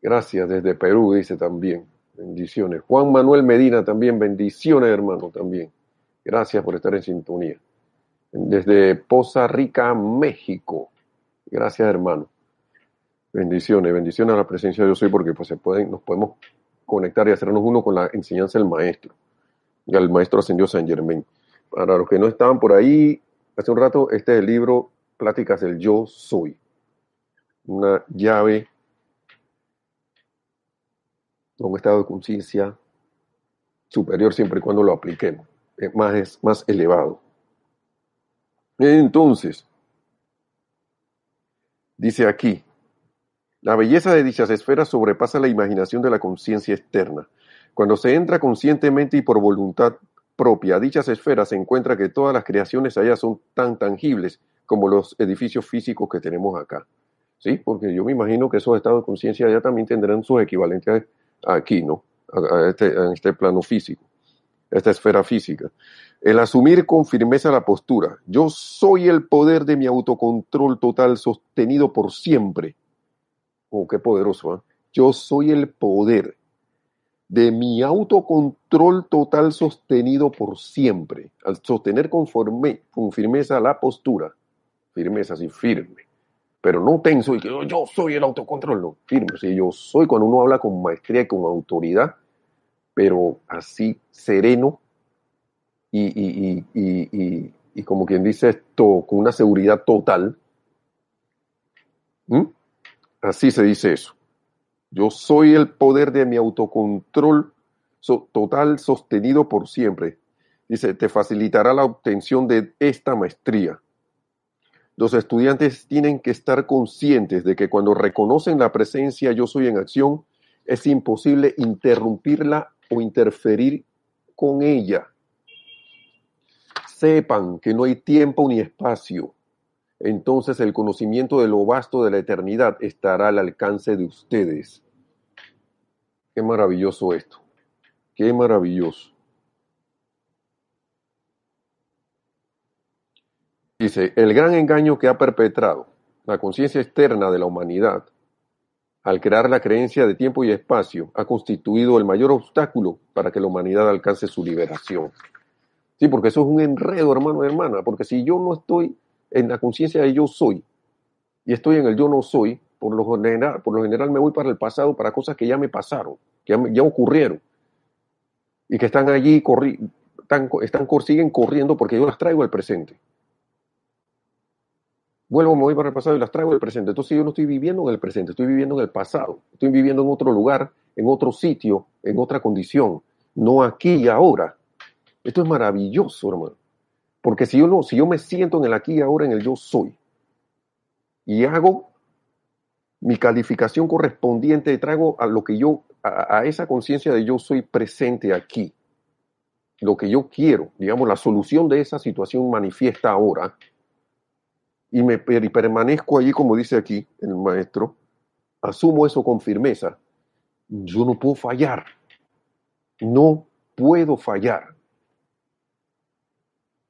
Gracias desde Perú, dice también. Bendiciones. Juan Manuel Medina también, bendiciones, hermano, también. Gracias por estar en sintonía. Desde Poza Rica, México. Gracias, hermano. Bendiciones, bendiciones a la presencia de Dios hoy porque pues, se pueden, nos podemos conectar y hacernos uno con la enseñanza del maestro. El maestro ascendió San Germán. Para los que no estaban por ahí, Hace un rato, este es el libro Pláticas del Yo Soy. Una llave a un estado de conciencia superior siempre y cuando lo apliquemos. Es más, es más elevado. Entonces, dice aquí, la belleza de dichas esferas sobrepasa la imaginación de la conciencia externa. Cuando se entra conscientemente y por voluntad propia dichas esferas se encuentra que todas las creaciones allá son tan tangibles como los edificios físicos que tenemos acá. ¿Sí? Porque yo me imagino que esos estados de conciencia allá también tendrán sus equivalentes aquí, ¿no? A, este, este plano físico, esta esfera física. El asumir con firmeza la postura. Yo soy el poder de mi autocontrol total sostenido por siempre. Oh, qué poderoso, ¿eh? Yo soy el poder de mi autocontrol total sostenido por siempre, al sostener con, con firmeza la postura, firmeza así firme, pero no tenso y que yo soy el autocontrol, no, firme, sí, yo soy cuando uno habla con maestría y con autoridad, pero así sereno y, y, y, y como quien dice esto, con una seguridad total. Así se dice eso. Yo soy el poder de mi autocontrol total sostenido por siempre. Dice, te facilitará la obtención de esta maestría. Los estudiantes tienen que estar conscientes de que cuando reconocen la presencia yo soy en acción, es imposible interrumpirla o interferir con ella. Sepan que no hay tiempo ni espacio. Entonces el conocimiento de lo vasto de la eternidad estará al alcance de ustedes. Qué maravilloso esto. Qué maravilloso. Dice, el gran engaño que ha perpetrado la conciencia externa de la humanidad al crear la creencia de tiempo y espacio ha constituido el mayor obstáculo para que la humanidad alcance su liberación. Sí, porque eso es un enredo, hermano y hermana, porque si yo no estoy en la conciencia de yo soy y estoy en el yo no soy, por lo, general, por lo general me voy para el pasado, para cosas que ya me pasaron, que ya, ocurrieron, y que están allí, corri están, están, siguen corriendo porque yo las traigo al presente. Vuelvo, me voy para el pasado y las traigo al presente. Entonces yo no estoy viviendo en el presente, estoy viviendo en el pasado. Estoy viviendo en otro lugar, en otro sitio, en otra condición, no aquí y ahora. Esto es maravilloso, hermano. Porque si yo, no, si yo me siento en el aquí y ahora, en el yo soy, y hago mi calificación correspondiente, traigo a lo que yo a, a esa conciencia de yo soy presente aquí, lo que yo quiero, digamos, la solución de esa situación manifiesta ahora, y me y permanezco allí, como dice aquí el maestro, asumo eso con firmeza, yo no puedo fallar, no puedo fallar.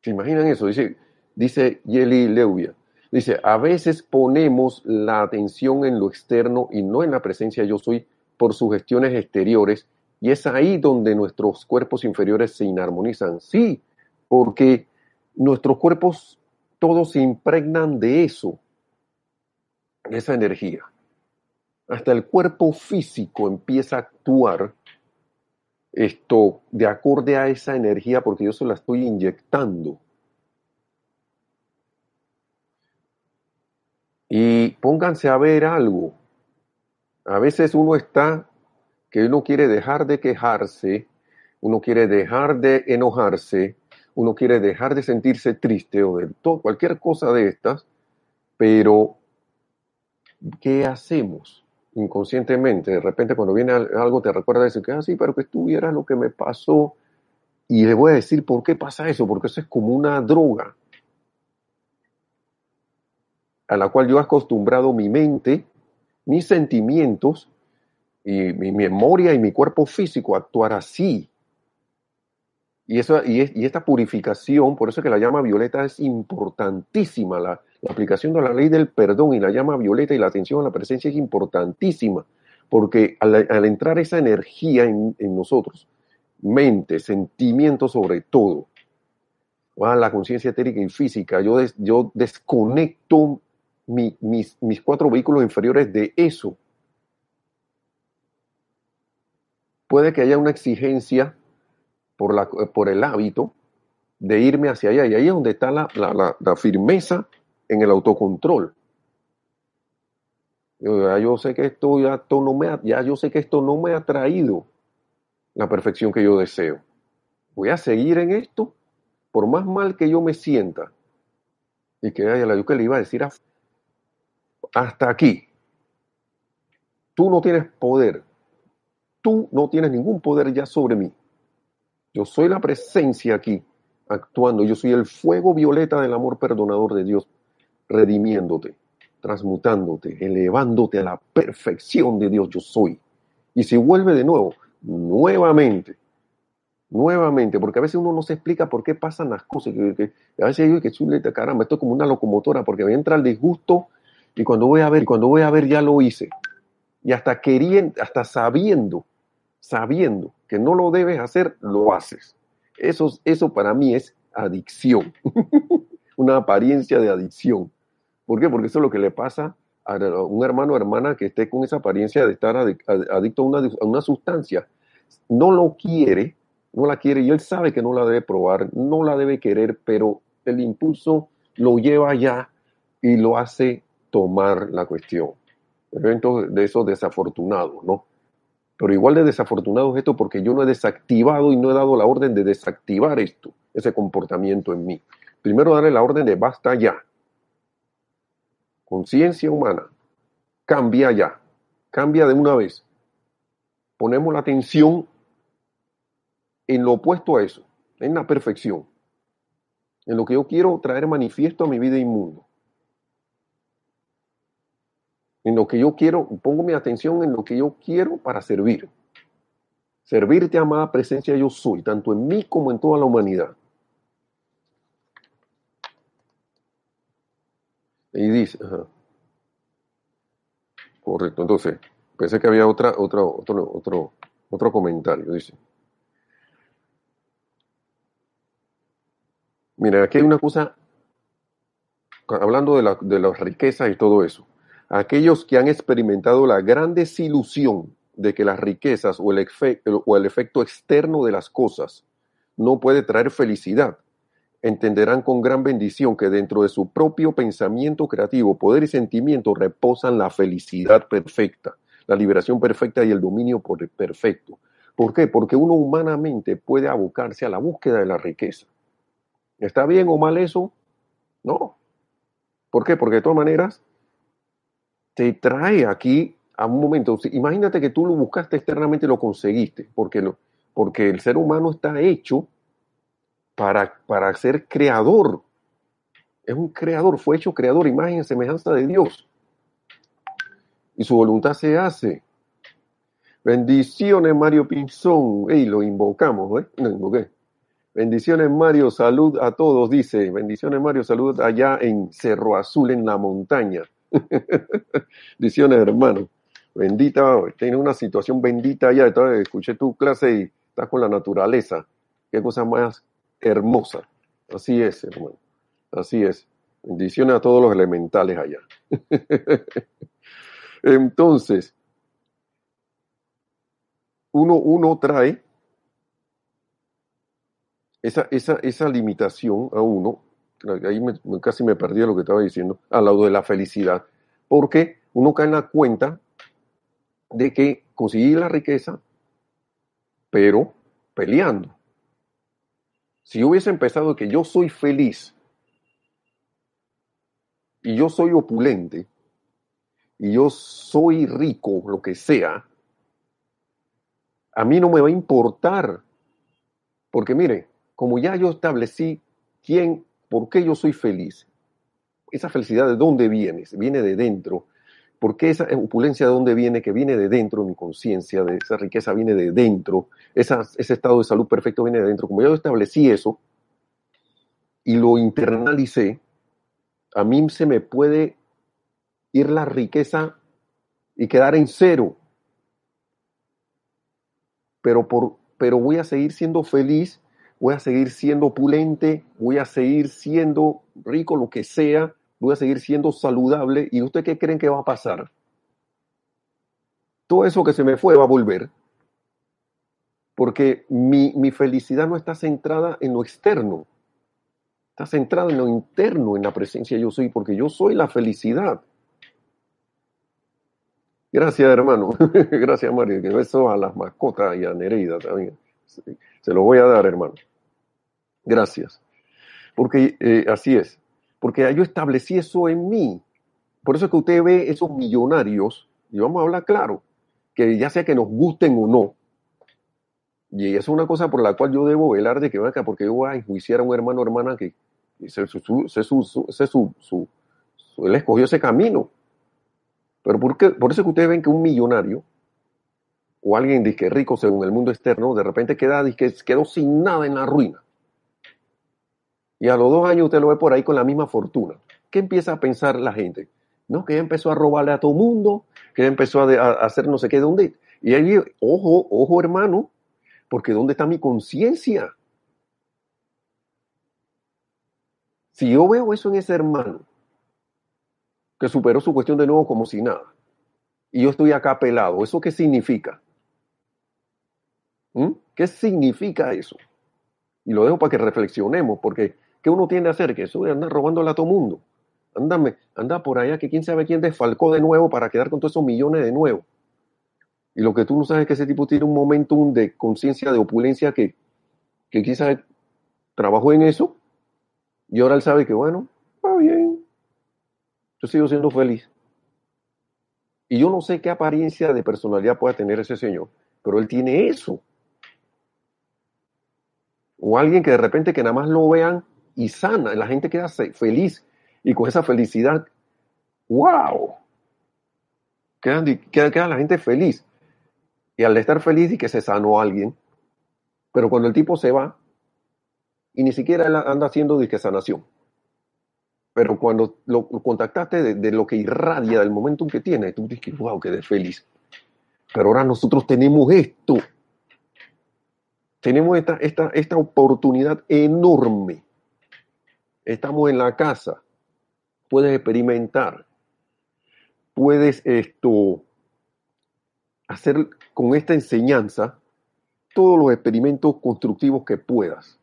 ¿Se imaginan eso? Dice, dice Yeli Leuvia. Dice, a veces ponemos la atención en lo externo y no en la presencia yo soy por sugestiones exteriores y es ahí donde nuestros cuerpos inferiores se inarmonizan. Sí, porque nuestros cuerpos todos se impregnan de eso, de esa energía. Hasta el cuerpo físico empieza a actuar esto de acorde a esa energía porque yo se la estoy inyectando. Y pónganse a ver algo. A veces uno está que uno quiere dejar de quejarse, uno quiere dejar de enojarse, uno quiere dejar de sentirse triste o de todo, cualquier cosa de estas, pero ¿qué hacemos inconscientemente? De repente cuando viene al- algo te recuerda eso, que, ah, sí, pero que estuviera lo que me pasó. Y le voy a decir por qué pasa eso, porque eso es como una droga a la cual yo he acostumbrado mi mente, mis sentimientos y mi memoria y mi cuerpo físico a actuar así. Y, y, es- y esta purificación, por eso es que la llama violeta es importantísima. La, aplicación de la ley del perdón y la llama violeta y la atención a la presencia es importantísima. Porque al, entrar esa energía en, nosotros, mente, sentimiento sobre todo, ah, la conciencia etérica y física, yo, yo desconecto mi- mis, mis cuatro vehículos inferiores de eso. Puede que haya una exigencia por, la, por el hábito de irme hacia allá. Y ahí es donde está la, la- firmeza en el autocontrol. Yo, ya yo sé que esto ya, esto no me ha, ya yo sé que esto no me ha traído la perfección que yo deseo. Voy a seguir en esto por más mal que yo me sienta. Y que la yo que le iba a decir hasta aquí. Tú no tienes poder. Tú no tienes ningún poder ya sobre mí. Yo soy la presencia aquí actuando. Yo soy el fuego violeta del amor perdonador de Dios, redimiéndote, transmutándote, elevándote a la perfección de Dios. Yo soy. Y si vuelve de nuevo, nuevamente, nuevamente, porque a veces uno no se explica por qué pasan las cosas. Que, a veces digo que chuleta, caramba, esto es como una locomotora, porque me entra el disgusto y cuando voy a ver, cuando voy a ver ya lo hice. Y hasta queriendo, hasta sabiendo, sabiendo que no lo debes hacer, lo haces. Eso, eso para mí es adicción, una apariencia de adicción. ¿Por qué? Porque eso es lo que le pasa a un hermano o hermana que esté con esa apariencia de estar adic- adicto a una, a una sustancia. No lo quiere, no la quiere y él sabe que no la debe probar, no la debe querer, pero el impulso lo lleva allá y lo hace tomar la cuestión. Eventos de esos desafortunados, ¿no? Pero igual de desafortunado es esto porque yo no he desactivado y no he dado la orden de desactivar esto, ese comportamiento en mí. Primero darle la orden de basta ya. Conciencia humana, cambia ya, cambia de una vez. Ponemos la atención en lo opuesto a eso, en la perfección, en lo que yo quiero traer manifiesto a mi vida inmundo. En lo que yo quiero, pongo mi atención en lo que yo quiero para servir. Servirte, amada presencia, yo soy, tanto en mí como en toda la humanidad. Y dice, correcto, entonces, pensé que había otra, otra, otro, otro, otro comentario, dice. Mira, aquí hay una cosa, hablando de, la, de las riquezas y todo eso. Aquellos que han experimentado la gran desilusión de que las riquezas o el, efecto externo de las cosas no puede traer felicidad, entenderán con gran bendición que dentro de su propio pensamiento creativo, poder y sentimiento reposan la felicidad perfecta, la liberación perfecta y el dominio perfecto. ¿Por qué? Porque uno humanamente puede abocarse a la búsqueda de la riqueza. ¿Está bien o mal eso? No. ¿Por qué? Porque de todas maneras te trae aquí a un momento, imagínate que tú lo buscaste externamente y lo conseguiste, porque, lo, porque el ser humano está hecho para, para ser creador. Es un creador, fue hecho creador, imagen semejanza de Dios. Y su voluntad se hace. Bendiciones, Mario Pinzón. Ey, lo invocamos, ¿eh? Lo invoqué. Bendiciones, Mario, salud a todos, dice. Bendiciones, Mario, salud allá en Cerro Azul, en la montaña. Bendiciones, hermano. Bendita, tiene una situación bendita allá. Escuché tu clase y estás con la naturaleza. Qué cosa más hermosa. Así es, hermano. Así es. Bendiciones a todos los elementales allá. Entonces, uno, uno trae esa, esa, esa limitación a uno, ahí casi me perdí lo que estaba diciendo, al lado de la felicidad, porque uno cae en la cuenta de que conseguí la riqueza, pero peleando. Si yo hubiese empezado que yo soy feliz y yo soy opulente y yo soy rico, lo que sea, a mí no me va a importar. Porque mire, como ya yo establecí quién, por qué yo soy feliz, esa felicidad de dónde viene, viene de dentro. ¿Por qué esa opulencia de dónde viene? Que viene de dentro, mi conciencia, de esa riqueza viene de dentro, ese estado de salud perfecto viene de dentro. Como yo establecí eso y lo internalicé, a mí se me puede ir la riqueza y quedar en cero. Pero, por, pero voy a seguir siendo feliz, voy a seguir siendo opulente, voy a seguir siendo rico, lo que sea, voy a seguir siendo saludable. ¿Y usted qué creen que va a pasar? Todo eso que se me fue va a volver. Porque mi, mi felicidad no está centrada en lo externo, está centrada en lo interno, en la presencia yo soy, porque yo soy la felicidad. Gracias, hermano. Gracias, Mario. Que beso a las mascotas y a Nereida también. Se lo voy a dar, hermano. Gracias. Porque eh, así es. Porque yo establecí eso en mí. Por eso es que usted ve esos millonarios, y vamos a hablar claro, que ya sea que nos gusten o no, y es una cosa por la cual yo debo velar de que acá, porque yo voy a enjuiciar a un hermano o hermana que se, su, su, él escogió ese camino. Pero por, qué? por eso que ustedes ven que un millonario o alguien que rico según el mundo externo, de repente queda, que quedó sin nada en la ruina. Y a los dos años usted lo ve por ahí con la misma fortuna. ¿Qué empieza a pensar la gente? No, que empezó a robarle a todo mundo, que empezó a, hacer no sé qué, ¿dónde? Y ahí, ojo, ojo hermano, porque ¿dónde está mi conciencia? Si yo veo eso en ese hermano, que superó su cuestión de nuevo como si nada. Y yo estoy acá pelado. ¿Eso qué significa? ¿Mm? ¿Qué significa eso? Y lo dejo para que reflexionemos, porque ¿qué uno tiende a hacer? Que eso de andar robándole a todo mundo. Ándame, anda por allá, que quién sabe quién desfalcó de nuevo para quedar con todos esos millones de nuevo. Y lo que tú no sabes es que ese tipo tiene un momentum de conciencia, de opulencia, que, que quizás trabajó en eso, y ahora él sabe que, bueno, va bien, yo sigo siendo feliz. Y yo no sé qué apariencia de personalidad pueda tener ese señor, pero él tiene eso. O alguien que de repente que nada más lo vean y sana, la gente queda feliz y con esa felicidad, wow, queda, queda, la gente feliz. Y al estar feliz y que se sanó alguien, pero cuando el tipo se va, y ni siquiera anda haciendo disque sanación. Pero cuando lo, contactaste de, lo que irradia, del momento que tiene, tú dices, wow, quedé feliz. Pero ahora nosotros tenemos esto. Tenemos esta, esta, esta oportunidad enorme. Estamos en la casa. Puedes experimentar. Puedes esto hacer con esta enseñanza todos los experimentos constructivos que puedas.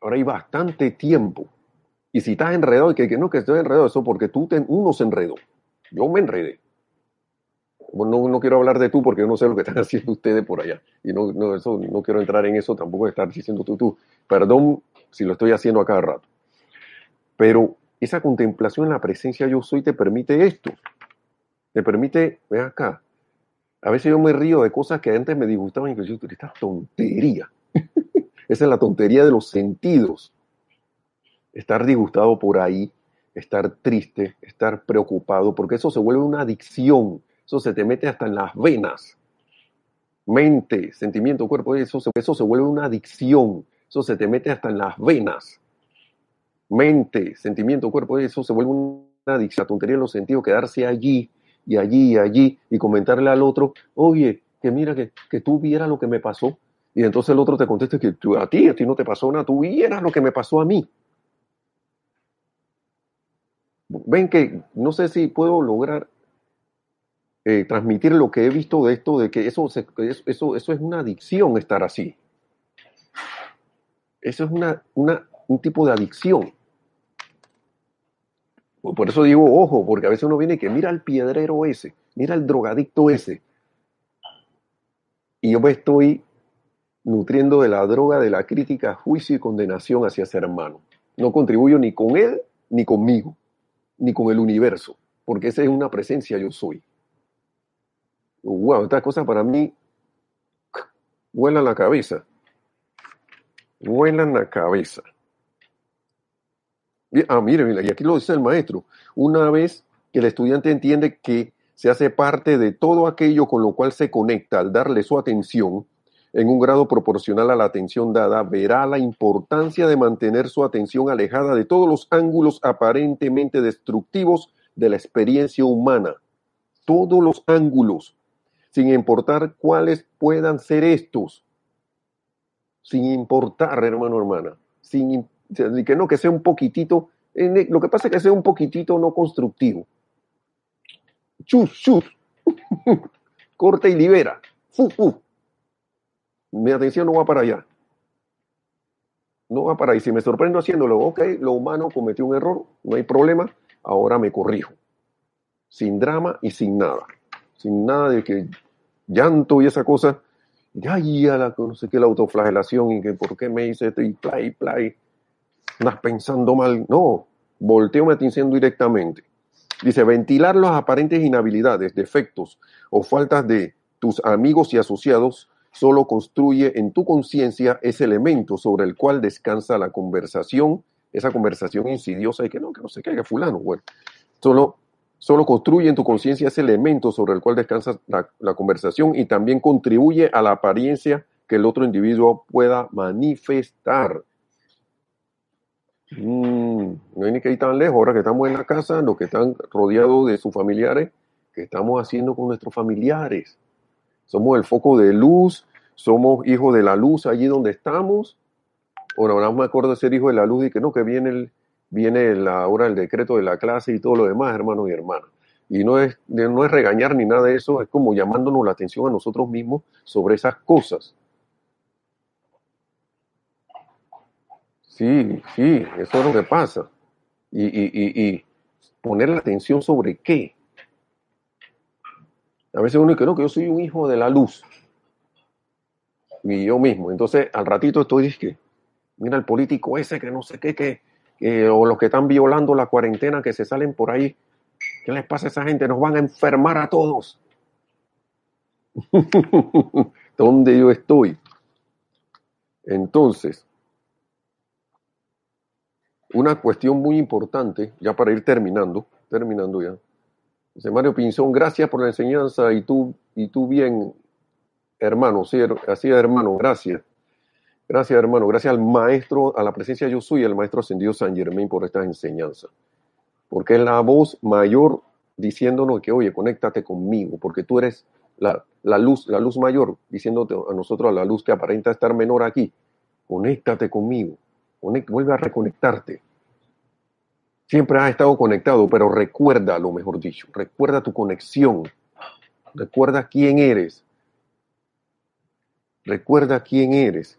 Ahora hay bastante tiempo. Y si estás enredado y que, no, que estoy enredado, eso porque tú uno se enredó. Yo me enredé. No, no, quiero hablar de tú porque no sé lo que están haciendo ustedes por allá. Y no, no, eso, no quiero entrar en eso, tampoco estar diciendo tú, tú. Perdón si lo estoy haciendo a cada rato. Pero esa contemplación en la presencia yo soy te permite esto. Te permite, ve acá, a veces yo me río de cosas que antes me disgustaban y que yo, esta tontería. Esa es la tontería de los sentidos. Estar disgustado por ahí, estar triste, estar preocupado, porque eso se vuelve una adicción. Eso se te mete hasta en las venas. Mente, sentimiento, cuerpo, eso se, eso se vuelve una adicción. Eso se te mete hasta en las venas. Mente, sentimiento, cuerpo, eso se vuelve una adicción. La tontería de los sentidos, quedarse allí y allí y allí y comentarle al otro, oye, que mira, que, que tú vieras lo que me pasó. Y entonces el otro te contesta que a ti, a ti no te pasó nada, tú vieras lo que me pasó a mí. Ven que no sé si puedo lograr eh, transmitir lo que he visto de esto, de que eso, eso, eso es una adicción estar así. Eso es una, una, un tipo de adicción. Por eso digo ojo, porque a veces uno viene y que mira al piedrero ese, mira al drogadicto ese. Y yo me estoy nutriendo de la droga de la crítica, juicio y condenación hacia ese hermano. No contribuyo ni con él, ni conmigo, ni con el universo, porque esa es una presencia yo soy. Wow, esta cosa para mí vuela la cabeza. Vuela la cabeza. Ah, mire, mire, y aquí lo dice el maestro. Una vez que el estudiante entiende que se hace parte de todo aquello con lo cual se conecta al darle su atención en un grado proporcional a la atención dada, verá la importancia de mantener su atención alejada de todos los ángulos aparentemente destructivos de la experiencia humana. Todos los ángulos, sin importar cuáles puedan ser estos. Sin importar, hermano, hermana. Sin que no, que sea un poquitito, lo que pasa es que sea un poquitito no constructivo. Chus, chus. Corta y libera. Mi atención no va para allá. No va para ahí. Si me sorprendo haciéndolo, ok, lo humano cometió un error, no hay problema, ahora me corrijo. Sin drama y sin nada. Sin nada de que llanto y esa cosa. Ya, ya, la, no sé qué, la autoflagelación y que por qué me hice esto y play, play andas pensando mal. No, volteo mi atención directamente. Dice, ventilar las aparentes inhabilidades, defectos o faltas de tus amigos y asociados solo construye en tu conciencia ese elemento sobre el cual descansa la conversación, esa conversación insidiosa y que no, que no se caiga fulano. Bueno, solo, solo construye en tu conciencia ese elemento sobre el cual descansa la, conversación y también contribuye a la apariencia que el otro individuo pueda manifestar. Mm, no hay ni que ir tan lejos. Ahora que estamos en la casa, los que están rodeados de sus familiares, ¿qué estamos haciendo con nuestros familiares? Somos el foco de luz, somos hijos de la luz allí donde estamos. Ahora, ahora me acuerdo de ser hijo de la luz y que no, que viene, el, viene la hora del decreto de la clase y todo lo demás, hermanos y hermanas. Y no es, no es regañar ni nada de eso, es como llamándonos la atención a nosotros mismos sobre esas cosas. Sí, sí, eso es lo que pasa. Y, y, y, poner la atención sobre qué. A veces uno dice, no, que yo soy un hijo de la luz. Y yo mismo. Entonces, al ratito estoy diciendo, mira el político ese que no sé qué, que, o los que están violando la cuarentena, que se salen por ahí. ¿Qué les pasa a esa gente? Nos van a enfermar a todos. ¿Dónde yo estoy? Entonces, una cuestión muy importante, ya para ir terminando, terminando ya. Dice Mario Pinzón, gracias por la enseñanza y tú, y tú bien, hermano, sí, hermano, gracias. Gracias hermano, gracias al maestro, a la presencia yo soy, el maestro ascendido San Germain por esta enseñanza. Porque es la voz mayor diciéndonos que, oye, conéctate conmigo, porque tú eres la, luz, la luz mayor, diciéndote a nosotros la luz que aparenta estar menor aquí. Conéctate conmigo vuelve a reconectarte. Siempre has estado conectado, pero recuerda, lo mejor dicho, recuerda tu conexión. Recuerda quién eres. Recuerda quién eres.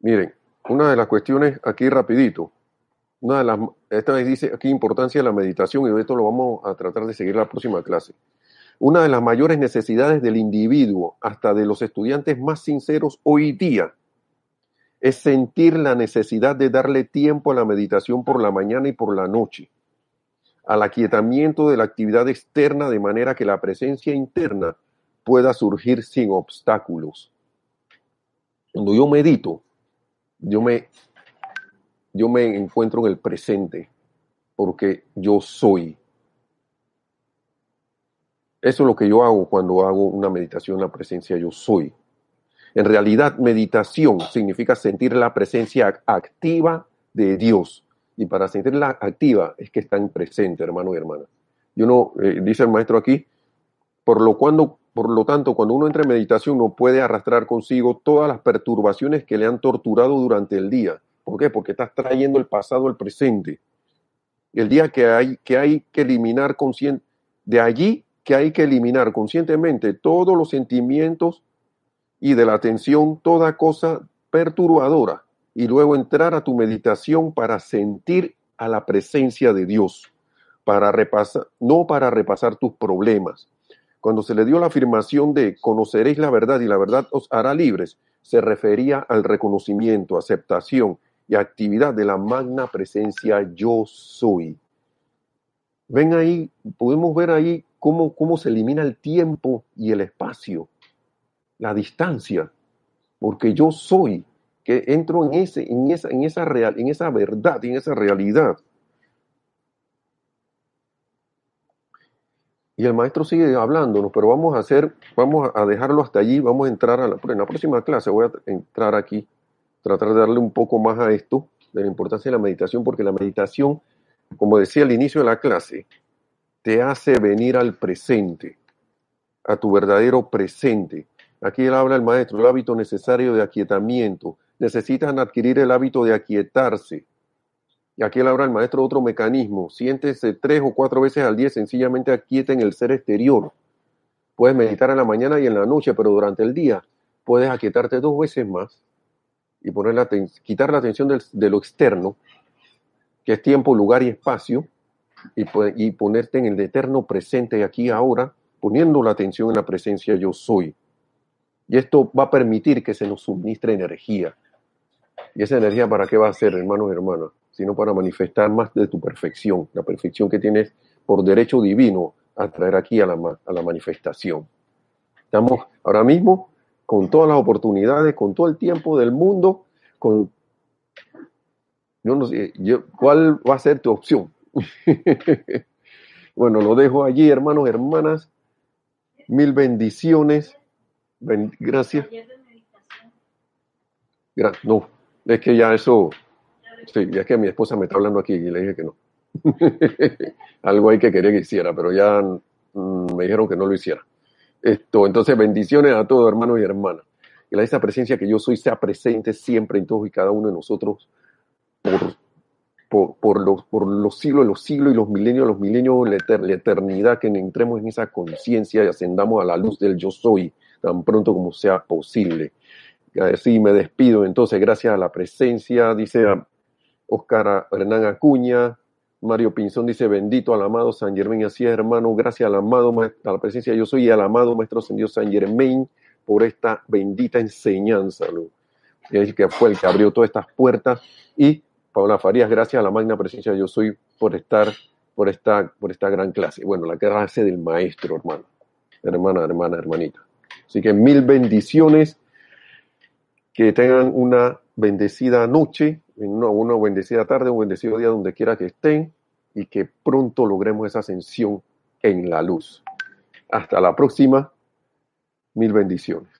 Miren, una de las cuestiones aquí rapidito, una de las, esta vez dice aquí importancia de la meditación y de esto lo vamos a tratar de seguir la próxima clase. Una de las mayores necesidades del individuo, hasta de los estudiantes más sinceros hoy día, es sentir la necesidad de darle tiempo a la meditación por la mañana y por la noche. al aquietamiento de la actividad externa de manera que la presencia interna pueda surgir sin obstáculos. Cuando yo medito, yo me, yo me encuentro en el presente, porque yo soy. Eso es lo que yo hago cuando hago una meditación la presencia yo soy. En realidad, meditación significa sentir la presencia activa de Dios. Y para sentirla activa es que está en presente, hermano y hermana. Yo no, eh, dice el maestro aquí, por lo, cuando, por lo tanto, cuando uno entra en meditación no puede arrastrar consigo todas las perturbaciones que le han torturado durante el día. ¿Por qué? Porque estás trayendo el pasado al presente. El día que hay que, hay que eliminar consciente, de allí que hay que eliminar conscientemente todos los sentimientos y de la atención toda cosa perturbadora y luego entrar a tu meditación para sentir a la presencia de Dios, para no para repasar tus problemas. Cuando se le dio la afirmación de conoceréis la verdad y la verdad os hará libres, se refería al reconocimiento, aceptación y actividad de la magna presencia yo soy. Ven ahí, podemos ver ahí cómo, cómo se elimina el tiempo y el espacio la distancia, porque yo soy, que entro en, ese, en, esa, en, esa real, en esa verdad, en esa realidad. Y el maestro sigue hablándonos, pero vamos a hacer, vamos a dejarlo hasta allí, vamos a entrar a la, en la próxima clase, voy a entrar aquí, tratar de darle un poco más a esto, de la importancia de la meditación, porque la meditación, como decía al inicio de la clase, te hace venir al presente, a tu verdadero presente, Aquí él habla el maestro, el hábito necesario de aquietamiento. Necesitan adquirir el hábito de aquietarse. Y aquí él habla el maestro otro mecanismo. Siéntese tres o cuatro veces al día, sencillamente aquieten el ser exterior. Puedes meditar en la mañana y en la noche, pero durante el día puedes aquietarte dos veces más y poner la quitar la atención de lo externo, que es tiempo, lugar y espacio, y, y ponerte en el eterno presente aquí ahora, poniendo la atención en la presencia yo soy. Y esto va a permitir que se nos suministre energía. ¿Y esa energía para qué va a ser, hermanos y hermanas? Sino para manifestar más de tu perfección, la perfección que tienes por derecho divino a traer aquí a la, a la manifestación. Estamos ahora mismo con todas las oportunidades, con todo el tiempo del mundo, con... Yo no sé, ¿cuál va a ser tu opción? bueno, lo dejo allí, hermanos, hermanas. Mil bendiciones gracias. no, es que ya eso, sí, ya es que mi esposa me está hablando aquí y le dije que no. Algo hay que quería que hiciera, pero ya mm, me dijeron que no lo hiciera. Esto, entonces, bendiciones a todos, hermanos y hermanas. Que la esa presencia que yo soy sea presente siempre en todos y cada uno de nosotros por, por, los, por los siglos los siglos y los milenios los milenios, la, eternidad, que entremos en esa conciencia y ascendamos a la luz del yo soy tan pronto como sea posible. Así me despido entonces, gracias a la presencia, dice Oscar Hernán Acuña, Mario Pinzón dice, bendito al amado San Germán, así es hermano, gracias al amado, a la presencia yo soy y al amado Maestro Dios San Germán por esta bendita enseñanza, ¿no? que fue el que abrió todas estas puertas y Paula Farías, gracias a la magna presencia yo soy por estar, por esta, por esta gran clase. Bueno, la clase del maestro, hermano, hermana, hermana, hermanita. Así que mil bendiciones, que tengan una bendecida noche, una, una bendecida tarde, un bendecido día donde quiera que estén y que pronto logremos esa ascensión en la luz. Hasta la próxima. Mil bendiciones.